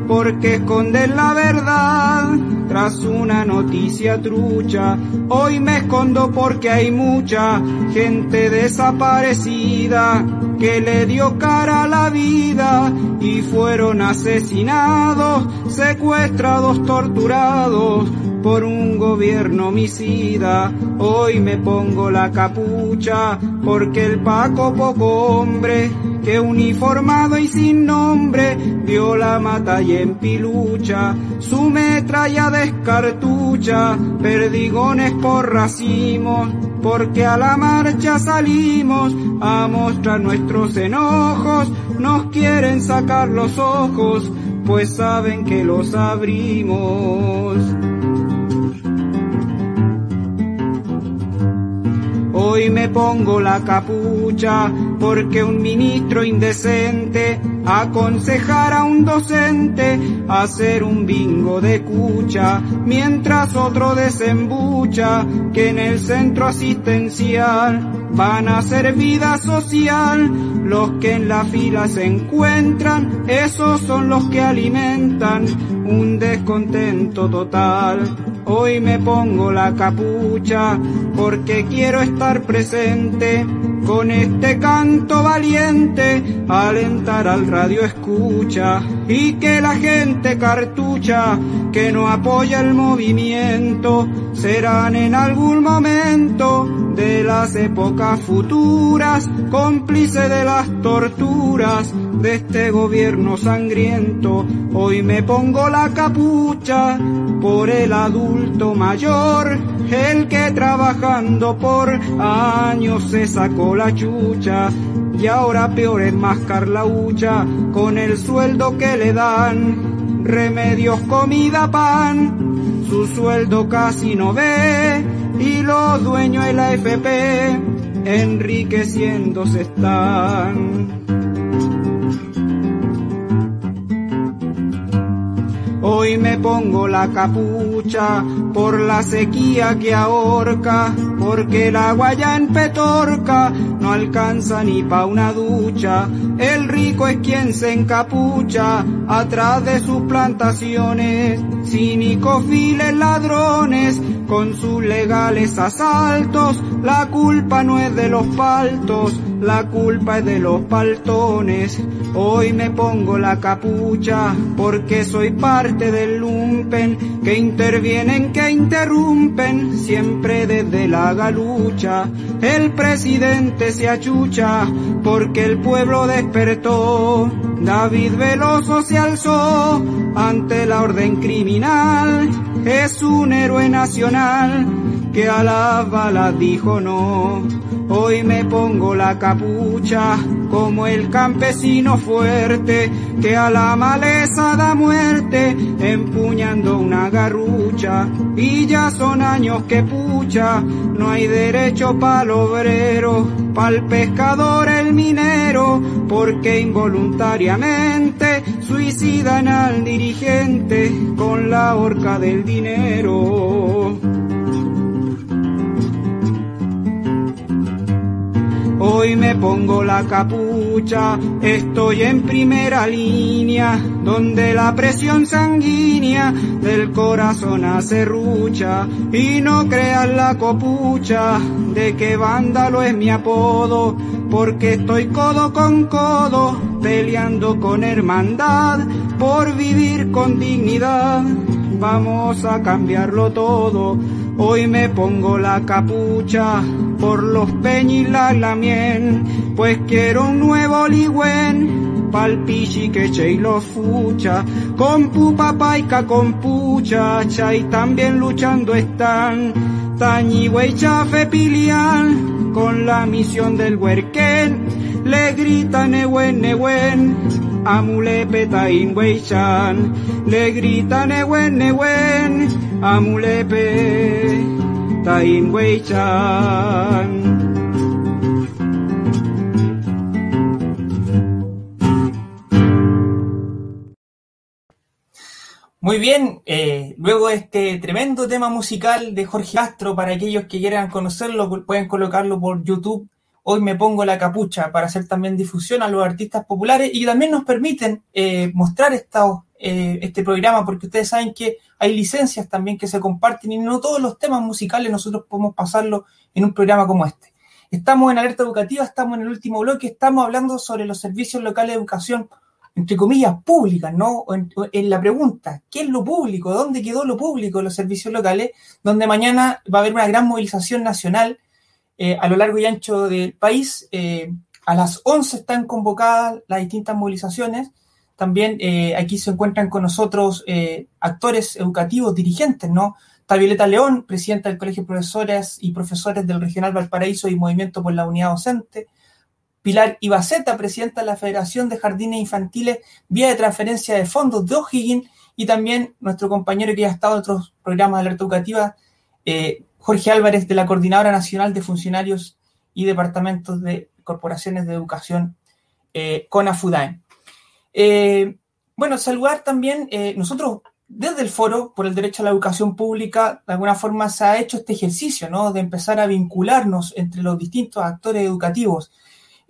porque esconder la verdad tras una noticia trucha. Hoy me escondo porque hay mucha gente desaparecida que le dio cara a la vida y fueron asesinados, secuestrados, torturados por un gobierno homicida. Hoy me pongo la capucha porque el Paco poco hombre que uniformado y sin nombre vio la mata y en pilucha, su metralla descartucha, perdigones por racimos, porque a la marcha salimos a mostrar nuestros enojos, nos quieren sacar los ojos, pues saben que los abrimos. Hoy me pongo la capucha porque un ministro indecente aconsejara a un docente hacer un bingo de cucha mientras otro desembucha que en el centro asistencial van a hacer vida social. Los que en la fila se encuentran, esos son los que alimentan un descontento total. Hoy me pongo la capucha porque quiero estar presente con este canto valiente, alentar al radio escucha y que la gente cartucha que no apoya el movimiento serán en algún momento de las épocas futuras cómplice de las torturas de este gobierno sangriento. Hoy me pongo la capucha por el adulto mayor, el que trabajando por años se sacó la chucha y ahora peor es mascar la hucha con el sueldo que le dan. Remedios, comida, pan, su sueldo casi no ve y los dueños de la FP enriqueciéndose están. Hoy me pongo la capucha por la sequía que ahorca, porque el agua ya en Petorca no alcanza ni pa' una ducha. El rico es quien se encapucha atrás de sus plantaciones, cínicos ladrones con sus legales asaltos. La culpa no es de los paltos, la culpa es de los paltones. Hoy me pongo la capucha porque soy parte del lumpen que intervienen, que interrumpen siempre desde la galucha. El presidente se achucha porque el pueblo despertó. David Veloso se alzó ante la orden criminal. Es un héroe nacional que a la bala dijo no. Hoy me pongo la capucha como el campesino fuerte que a la maleza da muerte empuñando una garrucha. Y ya son años que pucha, no hay derecho pa'l obrero, pa'l pescador el minero, porque involuntariamente suicidan al dirigente con la horca del dinero. Hoy me pongo la capucha, estoy en primera línea, donde la presión sanguínea del corazón hace rucha. Y no crean la copucha de que vándalo es mi apodo, porque estoy codo con codo, peleando con hermandad, por vivir con dignidad. Vamos a cambiarlo todo. Hoy me pongo la capucha por los peñilas la pues quiero un nuevo ligüen, pa'l pichi que y los fucha, con pupa paica con pucha, y también luchando están, tañi chafe pilian, con la misión del huerquén, le gritan newen newen, amulepe tain chan, le gritan newen newen, amulepe tain chan. Muy bien, eh, luego este tremendo tema musical de Jorge Castro, para aquellos que quieran conocerlo, pueden colocarlo por YouTube. Hoy me pongo la capucha para hacer también difusión a los artistas populares y también nos permiten eh, mostrar eh, este programa, porque ustedes saben que hay licencias también que se comparten y no todos los temas musicales nosotros podemos pasarlo en un programa como este. Estamos en Alerta Educativa, estamos en el último bloque, estamos hablando sobre los servicios locales de educación entre comillas, públicas, ¿no? En, la pregunta, ¿qué es lo público? ¿Dónde quedó lo público los servicios locales? Donde mañana va a haber una gran movilización nacional eh, a lo largo y ancho del país. Eh, a las 11 están convocadas las distintas movilizaciones. También eh, aquí se encuentran con nosotros actores educativos, dirigentes, ¿no? Está Violeta León, presidenta del Colegio de Profesores y Profesores del Regional Valparaíso y Movimiento por la Unidad Docente. Pilar Ibaceta, presidenta de la Federación de Jardines Infantiles, vía de transferencia de fondos de O'Higgins, y también nuestro compañero que ya ha estado en otros programas de alerta educativa, eh, Jorge Álvarez, de la Coordinadora Nacional de Funcionarios y Departamentos de Corporaciones de Educación, eh, CONAFUDAE. Eh, bueno, saludar también, nosotros desde el Foro por el Derecho a la Educación Pública, de alguna forma se ha hecho este ejercicio, ¿no? De empezar a vincularnos entre los distintos actores educativos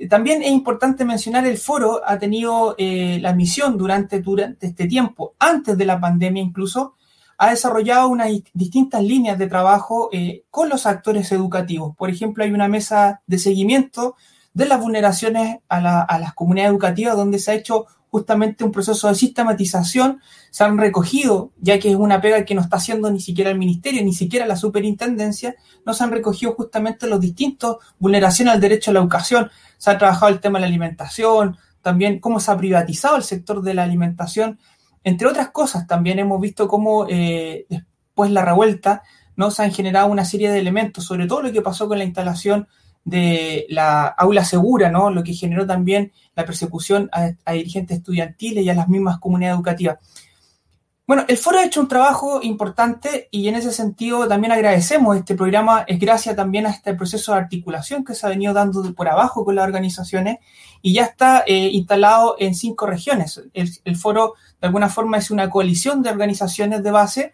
también es importante mencionar el foro ha tenido eh, la misión durante, durante este tiempo, antes de la pandemia incluso, ha desarrollado unas distintas líneas de trabajo eh, con los actores educativos. Por ejemplo, hay una mesa de seguimiento de las vulneraciones a, a las comunidades educativas donde se ha hecho justamente un proceso de sistematización, se han recogido, ya que es una pega que no está haciendo ni siquiera el ministerio, ni siquiera la superintendencia, no se han recogido justamente los distintos vulneraciones al derecho a la educación, se ha trabajado el tema de la alimentación, también cómo se ha privatizado el sector de la alimentación, entre otras cosas, también hemos visto cómo eh, después la revuelta, ¿no? Se han generado una serie de elementos, sobre todo lo que pasó con la instalación de la aula segura, ¿no? Lo que generó también la persecución a, dirigentes estudiantiles y a las mismas comunidades educativas. Bueno, el foro ha hecho un trabajo importante y en ese sentido también agradecemos este programa, es gracias también a este proceso de articulación que se ha venido dando por abajo con las organizaciones y ya está eh, instalado en cinco regiones. El, el, foro de alguna forma es una coalición de organizaciones de base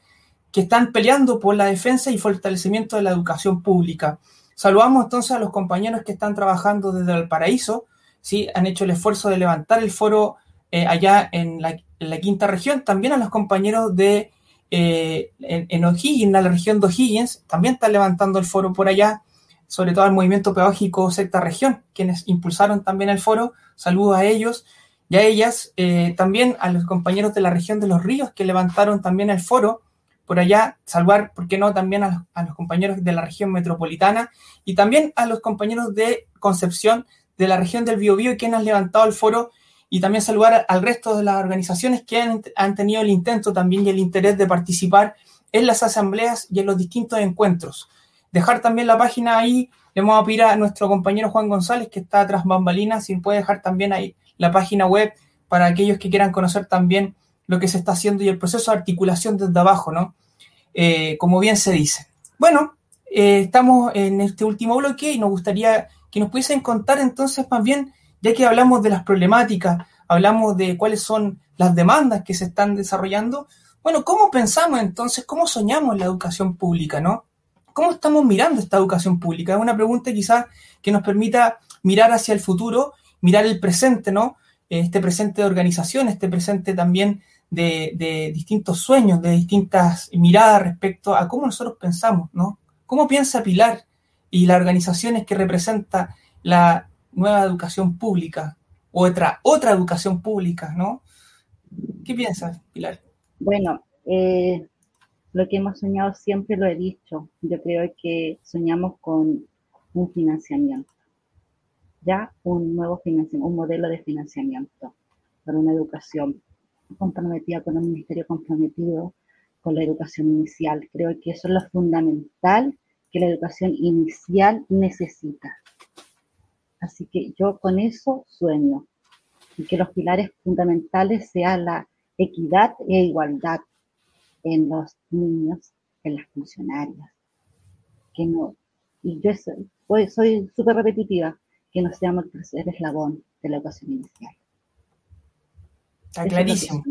que están peleando por la defensa y fortalecimiento de la educación pública. Saludamos entonces a los compañeros que están trabajando desde el paraíso, ¿sí? han hecho el esfuerzo de levantar el foro eh, allá en la, en quinta región, también a los compañeros de eh, en, en O'Higgins, la región de O'Higgins, también están levantando el foro por allá, sobre todo al movimiento pedagógico sexta región, quienes impulsaron también el foro, saludos a ellos y a ellas, eh, también a los compañeros de la región de los ríos que levantaron también el foro, por allá, salvar, ¿por qué no?, también a los, compañeros de la región metropolitana y también a los compañeros de Concepción, de la región del Biobío, quienes han levantado el foro y también saludar al resto de las organizaciones que han, tenido el intento también y el interés de participar en las asambleas y en los distintos encuentros. Dejar también la página ahí, le vamos a pedir a nuestro compañero Juan González, que está tras bambalinas, si puede dejar también ahí la página web para aquellos que quieran conocer también lo que se está haciendo y el proceso de articulación desde abajo, ¿no? Eh, como bien se dice. Bueno, eh, estamos en este último bloque y nos gustaría que nos pudiesen contar entonces más bien ya que hablamos de las problemáticas, hablamos de cuáles son las demandas que se están desarrollando, bueno, ¿cómo pensamos entonces, cómo soñamos la educación pública, no? ¿Cómo estamos mirando esta educación pública? Es una pregunta quizás que nos permita mirar hacia el futuro, mirar el presente, ¿no? Este presente de organización, este presente también de, distintos sueños, de distintas miradas respecto a cómo nosotros pensamos, ¿no? ¿Cómo piensa Pilar y las organizaciones que representa la nueva educación pública, otra, otra educación pública, ¿no? ¿Qué piensas, Pilar? Bueno, eh, lo que hemos soñado siempre lo he dicho. Yo creo que soñamos con un financiamiento, ya un nuevo financiamiento, un modelo de financiamiento para una educación comprometida con un ministerio comprometido con la educación inicial. Creo que eso es lo fundamental que la educación inicial necesita. Así que yo con eso sueño, y que los pilares fundamentales sean la equidad e igualdad en los niños, en las funcionarias. Que no, y yo soy súper repetitiva, que no seamos el tercer eslabón de la educación inicial. Está clarísimo.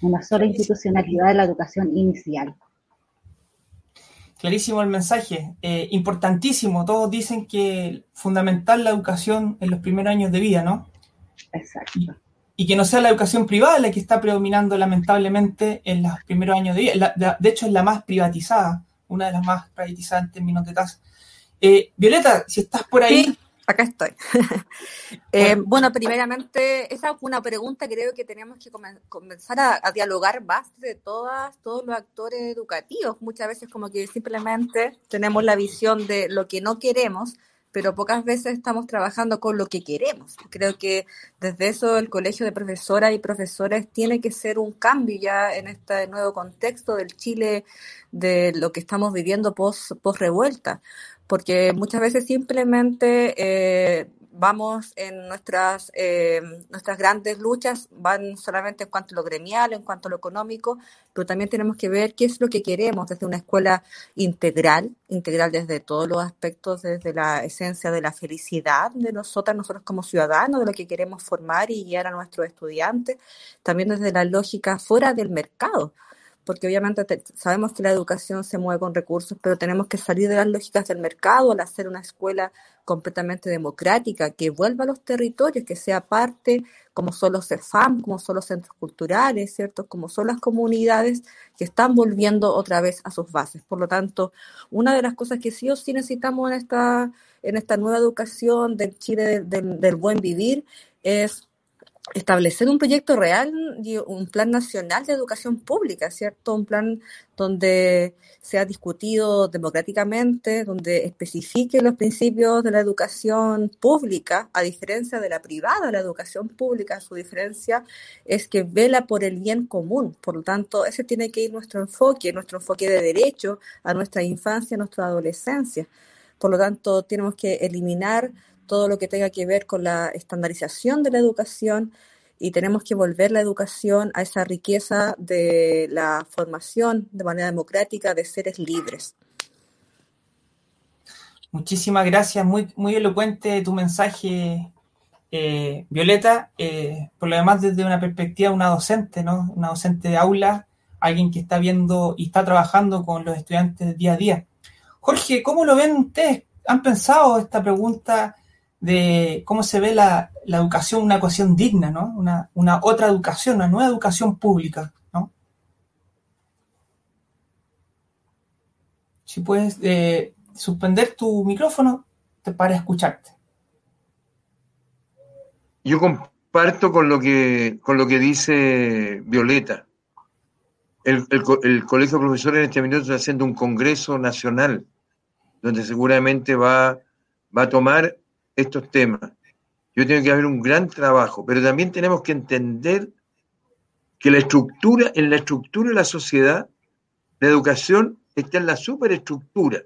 Una sola institucionalidad de la educación inicial. Clarísimo el mensaje, eh, importantísimo. Todos dicen que fundamental la educación en los primeros años de vida, ¿no? Exacto. Y, y, que no sea la educación privada la que está predominando lamentablemente en los primeros años de vida. La, de, de, hecho, es la más privatizada, una de las más privatizadas en términos de tasa. Eh, Violeta, si estás por ahí. Sí, acá estoy. eh, bueno, primeramente, esa fue una pregunta que creo que tenemos que comenzar a, a, dialogar más de todas, todos los actores educativos. Muchas veces como que simplemente tenemos la visión de lo que no queremos, pero pocas veces estamos trabajando con lo que queremos. Creo que desde eso el colegio de profesoras y profesores tiene que ser un cambio ya en este nuevo contexto del Chile, de lo que estamos viviendo post, post revuelta porque muchas veces simplemente eh, vamos en nuestras, eh, nuestras grandes luchas, van solamente en cuanto a lo gremial, en cuanto a lo económico, pero también tenemos que ver qué es lo que queremos desde una escuela integral, integral desde todos los aspectos, desde la esencia de la felicidad de nosotras, nosotros como ciudadanos, de lo que queremos formar y guiar a nuestros estudiantes, también desde la lógica fuera del mercado porque obviamente te, sabemos que la educación se mueve con recursos, pero tenemos que salir de las lógicas del mercado al hacer una escuela completamente democrática, que vuelva a los territorios, que sea parte, como son los CEFAM, como son los centros culturales, ¿cierto? Como son las comunidades que están volviendo otra vez a sus bases. Por lo tanto, una de las cosas que sí o sí necesitamos en esta, en esta nueva educación del Chile del, del buen vivir es establecer un proyecto real y un plan nacional de educación pública, ¿cierto? Un plan donde sea discutido democráticamente, donde especifique los principios de la educación pública, a diferencia de la privada, la educación pública, su diferencia es que vela por el bien común. Por lo tanto, ese tiene que ir nuestro enfoque, nuestro enfoque de derecho a nuestra infancia, a nuestra adolescencia. Por lo tanto, tenemos que eliminar todo lo que tenga que ver con la estandarización de la educación y tenemos que volver la educación a esa riqueza de la formación de manera democrática de seres libres. Muchísimas gracias, muy, muy elocuente tu mensaje, eh, Violeta. Eh, por lo demás, desde una perspectiva una docente, ¿no? Una docente de aula, alguien que está viendo y está trabajando con los estudiantes día a día. Jorge, ¿cómo lo ven ustedes? ¿Han pensado esta pregunta de cómo se ve la, educación, una educación digna, ¿no? Una, una, otra educación, una nueva educación pública, ¿no? Si puedes eh, suspender tu micrófono para escucharte. Yo comparto con lo que, con lo que dice Violeta. El, el, Colegio de Profesores en este minuto está haciendo un congreso nacional donde seguramente va, va a tomar estos temas. Yo tengo que haber un gran trabajo, pero también tenemos que entender que la estructura, en la estructura de la sociedad, la educación está en la superestructura.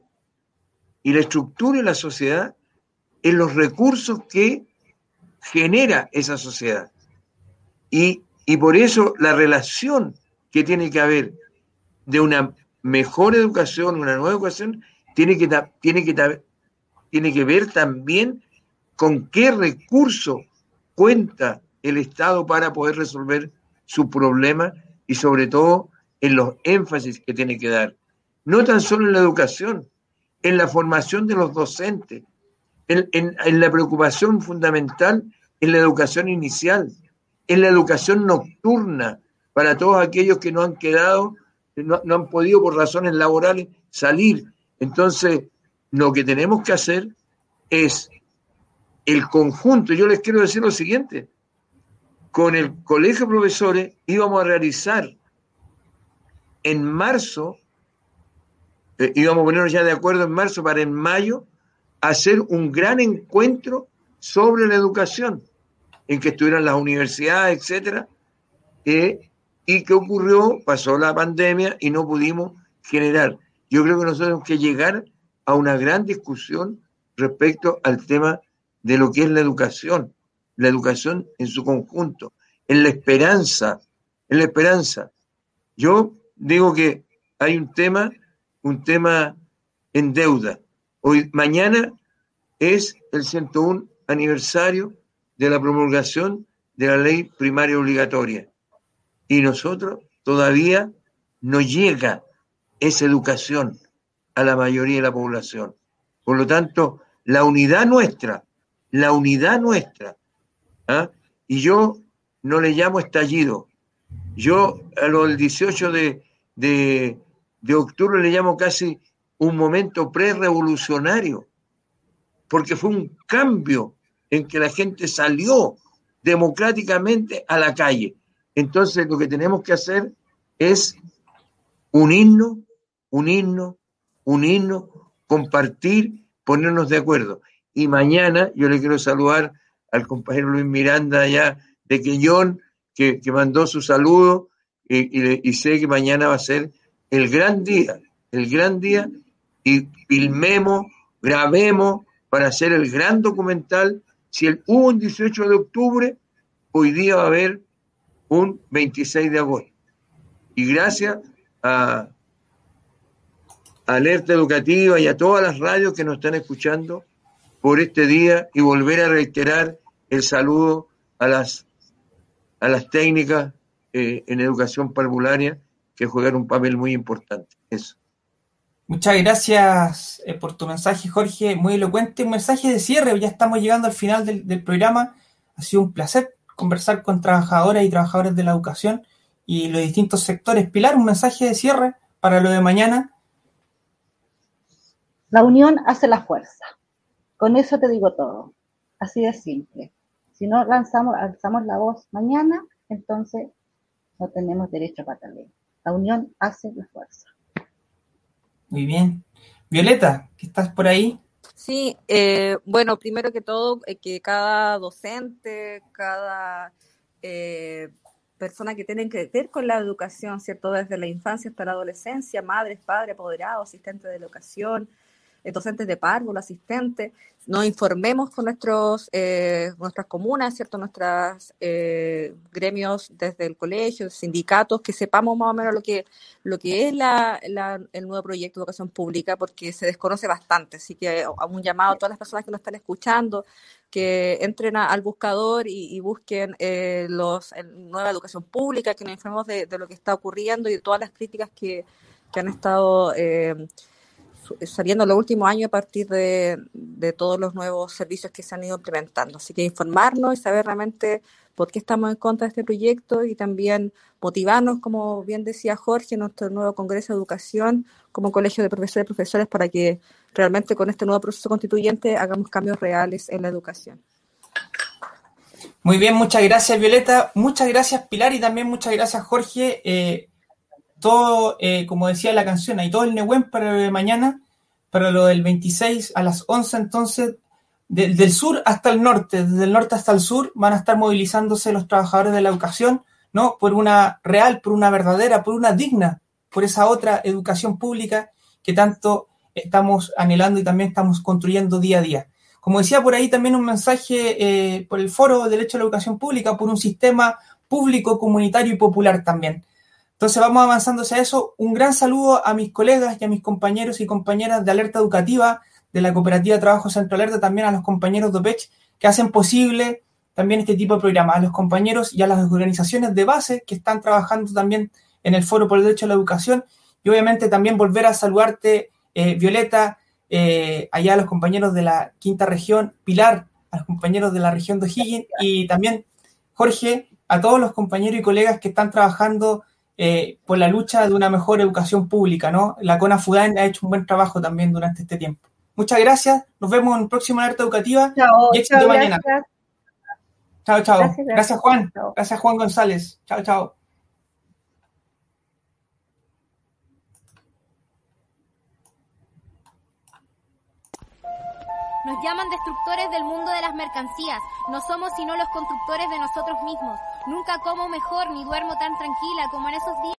Y la estructura de la sociedad en los recursos que genera esa sociedad. Y, y por eso la relación que tiene que haber de una mejor educación, una nueva educación, tiene que, tiene que, tiene que ver también con qué recurso cuenta el Estado para poder resolver su problema y sobre todo en los énfasis que tiene que dar. No tan solo en la educación, en la formación de los docentes, en, la preocupación fundamental en la educación inicial, en la educación nocturna para todos aquellos que no han quedado, no han podido por razones laborales salir entonces, lo que tenemos que hacer es el conjunto. Yo les quiero decir lo siguiente. Con el Colegio de Profesores íbamos a realizar en marzo, eh, íbamos a ponernos ya de acuerdo en marzo para en mayo hacer un gran encuentro sobre la educación, en que estuvieran las universidades, etcétera. Eh, y qué ocurrió, pasó la pandemia y no pudimos generar. Yo creo que nosotros tenemos que llegar a una gran discusión respecto al tema de lo que es la educación, la educación en su conjunto, en la esperanza, en la esperanza. Yo digo que hay un tema, un tema en deuda. Hoy, mañana es el 101 aniversario de la promulgación de la ley primaria obligatoria. Y nosotros todavía no llega es educación a la mayoría de la población. Por lo tanto, la unidad nuestra, la unidad nuestra, ¿ah? y yo no le llamo estallido, yo a lo del 18 de, de, de octubre le llamo casi un momento pre-revolucionario, porque fue un cambio en que la gente salió democráticamente a la calle. Entonces lo que tenemos que hacer es unirnos unirnos, unirnos, compartir, ponernos de acuerdo. Y mañana yo le quiero saludar al compañero Luis Miranda allá de Quellón, que, que mandó su saludo y, y, sé que mañana va a ser el gran día, el gran día, y filmemos, grabemos para hacer el gran documental. Si el, hubo un 18 de octubre, hoy día va a haber un 26 de agosto. Y gracias a, Alerta Educativa y a todas las radios que nos están escuchando por este día y volver a reiterar el saludo a las, a las técnicas eh, en educación parvularia que juegan un papel muy importante. Eso. Muchas gracias eh, por tu mensaje, Jorge, muy elocuente. Un mensaje de cierre, ya estamos llegando al final del, del programa. Ha sido un placer conversar con trabajadoras y trabajadores de la educación y los distintos sectores. Pilar, un mensaje de cierre para lo de mañana la unión hace la fuerza. Con eso te digo todo. Así de simple. Si no lanzamos, alzamos la voz mañana, entonces no tenemos derecho a patalear. La unión hace la fuerza. Muy bien. Violeta, ¿qué estás por ahí? Sí, eh, bueno, primero que todo, eh, que cada docente, cada eh, persona que tiene que ver con la educación, ¿cierto? Desde la infancia hasta la adolescencia, madres, padres, apoderados, asistentes de educación, eh, docentes de párvulo, asistentes, nos informemos con nuestros eh, nuestras comunas, ¿cierto? Nuestros eh, gremios desde el colegio, sindicatos, que sepamos más o menos lo que, lo que es la, el nuevo proyecto de educación pública, porque se desconoce bastante. Así que hago un llamado a todas las personas que nos están escuchando, que entren al buscador y, busquen eh, los nueva educación pública, que nos informemos de, de, lo que está ocurriendo y de todas las críticas que, que han estado eh, saliendo en los últimos años a partir de, todos los nuevos servicios que se han ido implementando. Así que informarnos y saber realmente por qué estamos en contra de este proyecto y también motivarnos, como bien decía Jorge, en nuestro nuevo Congreso de Educación, como colegio de profesores y profesores, para que realmente con este nuevo proceso constituyente hagamos cambios reales en la educación. Muy bien, muchas gracias Violeta, muchas gracias Pilar y también muchas gracias Jorge. Eh, todo, eh, como decía la canción, hay todo el Nehuen para mañana, para lo del 26 a las 11, entonces, del sur hasta el norte, desde el norte hasta el sur, van a estar movilizándose los trabajadores de la educación, ¿no? Por una real, por una verdadera, por una digna, por esa otra educación pública que tanto estamos anhelando y también estamos construyendo día a día. Como decía por ahí también un mensaje eh, por el foro de Derecho a la Educación Pública, por un sistema público, comunitario y popular también. Entonces vamos avanzando hacia eso. Un gran saludo a mis colegas y a mis compañeros y compañeras de Alerta Educativa, de la Cooperativa Trabajo Centro Alerta, también a los compañeros de OPECH que hacen posible también este tipo de programas, a los compañeros y a las organizaciones de base que están trabajando también en el Foro por el Derecho a la Educación y obviamente también volver a saludarte, eh, Violeta, eh, allá a los compañeros de la quinta región, Pilar, a los compañeros de la región de O'Higgins y también Jorge, a todos los compañeros y colegas que están trabajando eh, por la lucha de una mejor educación pública, ¿no? La CONA FUDAN ha hecho un buen trabajo también durante este tiempo. Muchas gracias, nos vemos en el próximo alerta educativa chao, y éxito mañana. Chao, chao. Gracias, Juan. Gracias, Juan González. Chao, chao. Llaman destructores del mundo de las mercancías. No somos sino los constructores de nosotros mismos. Nunca como mejor ni duermo tan tranquila como en esos días.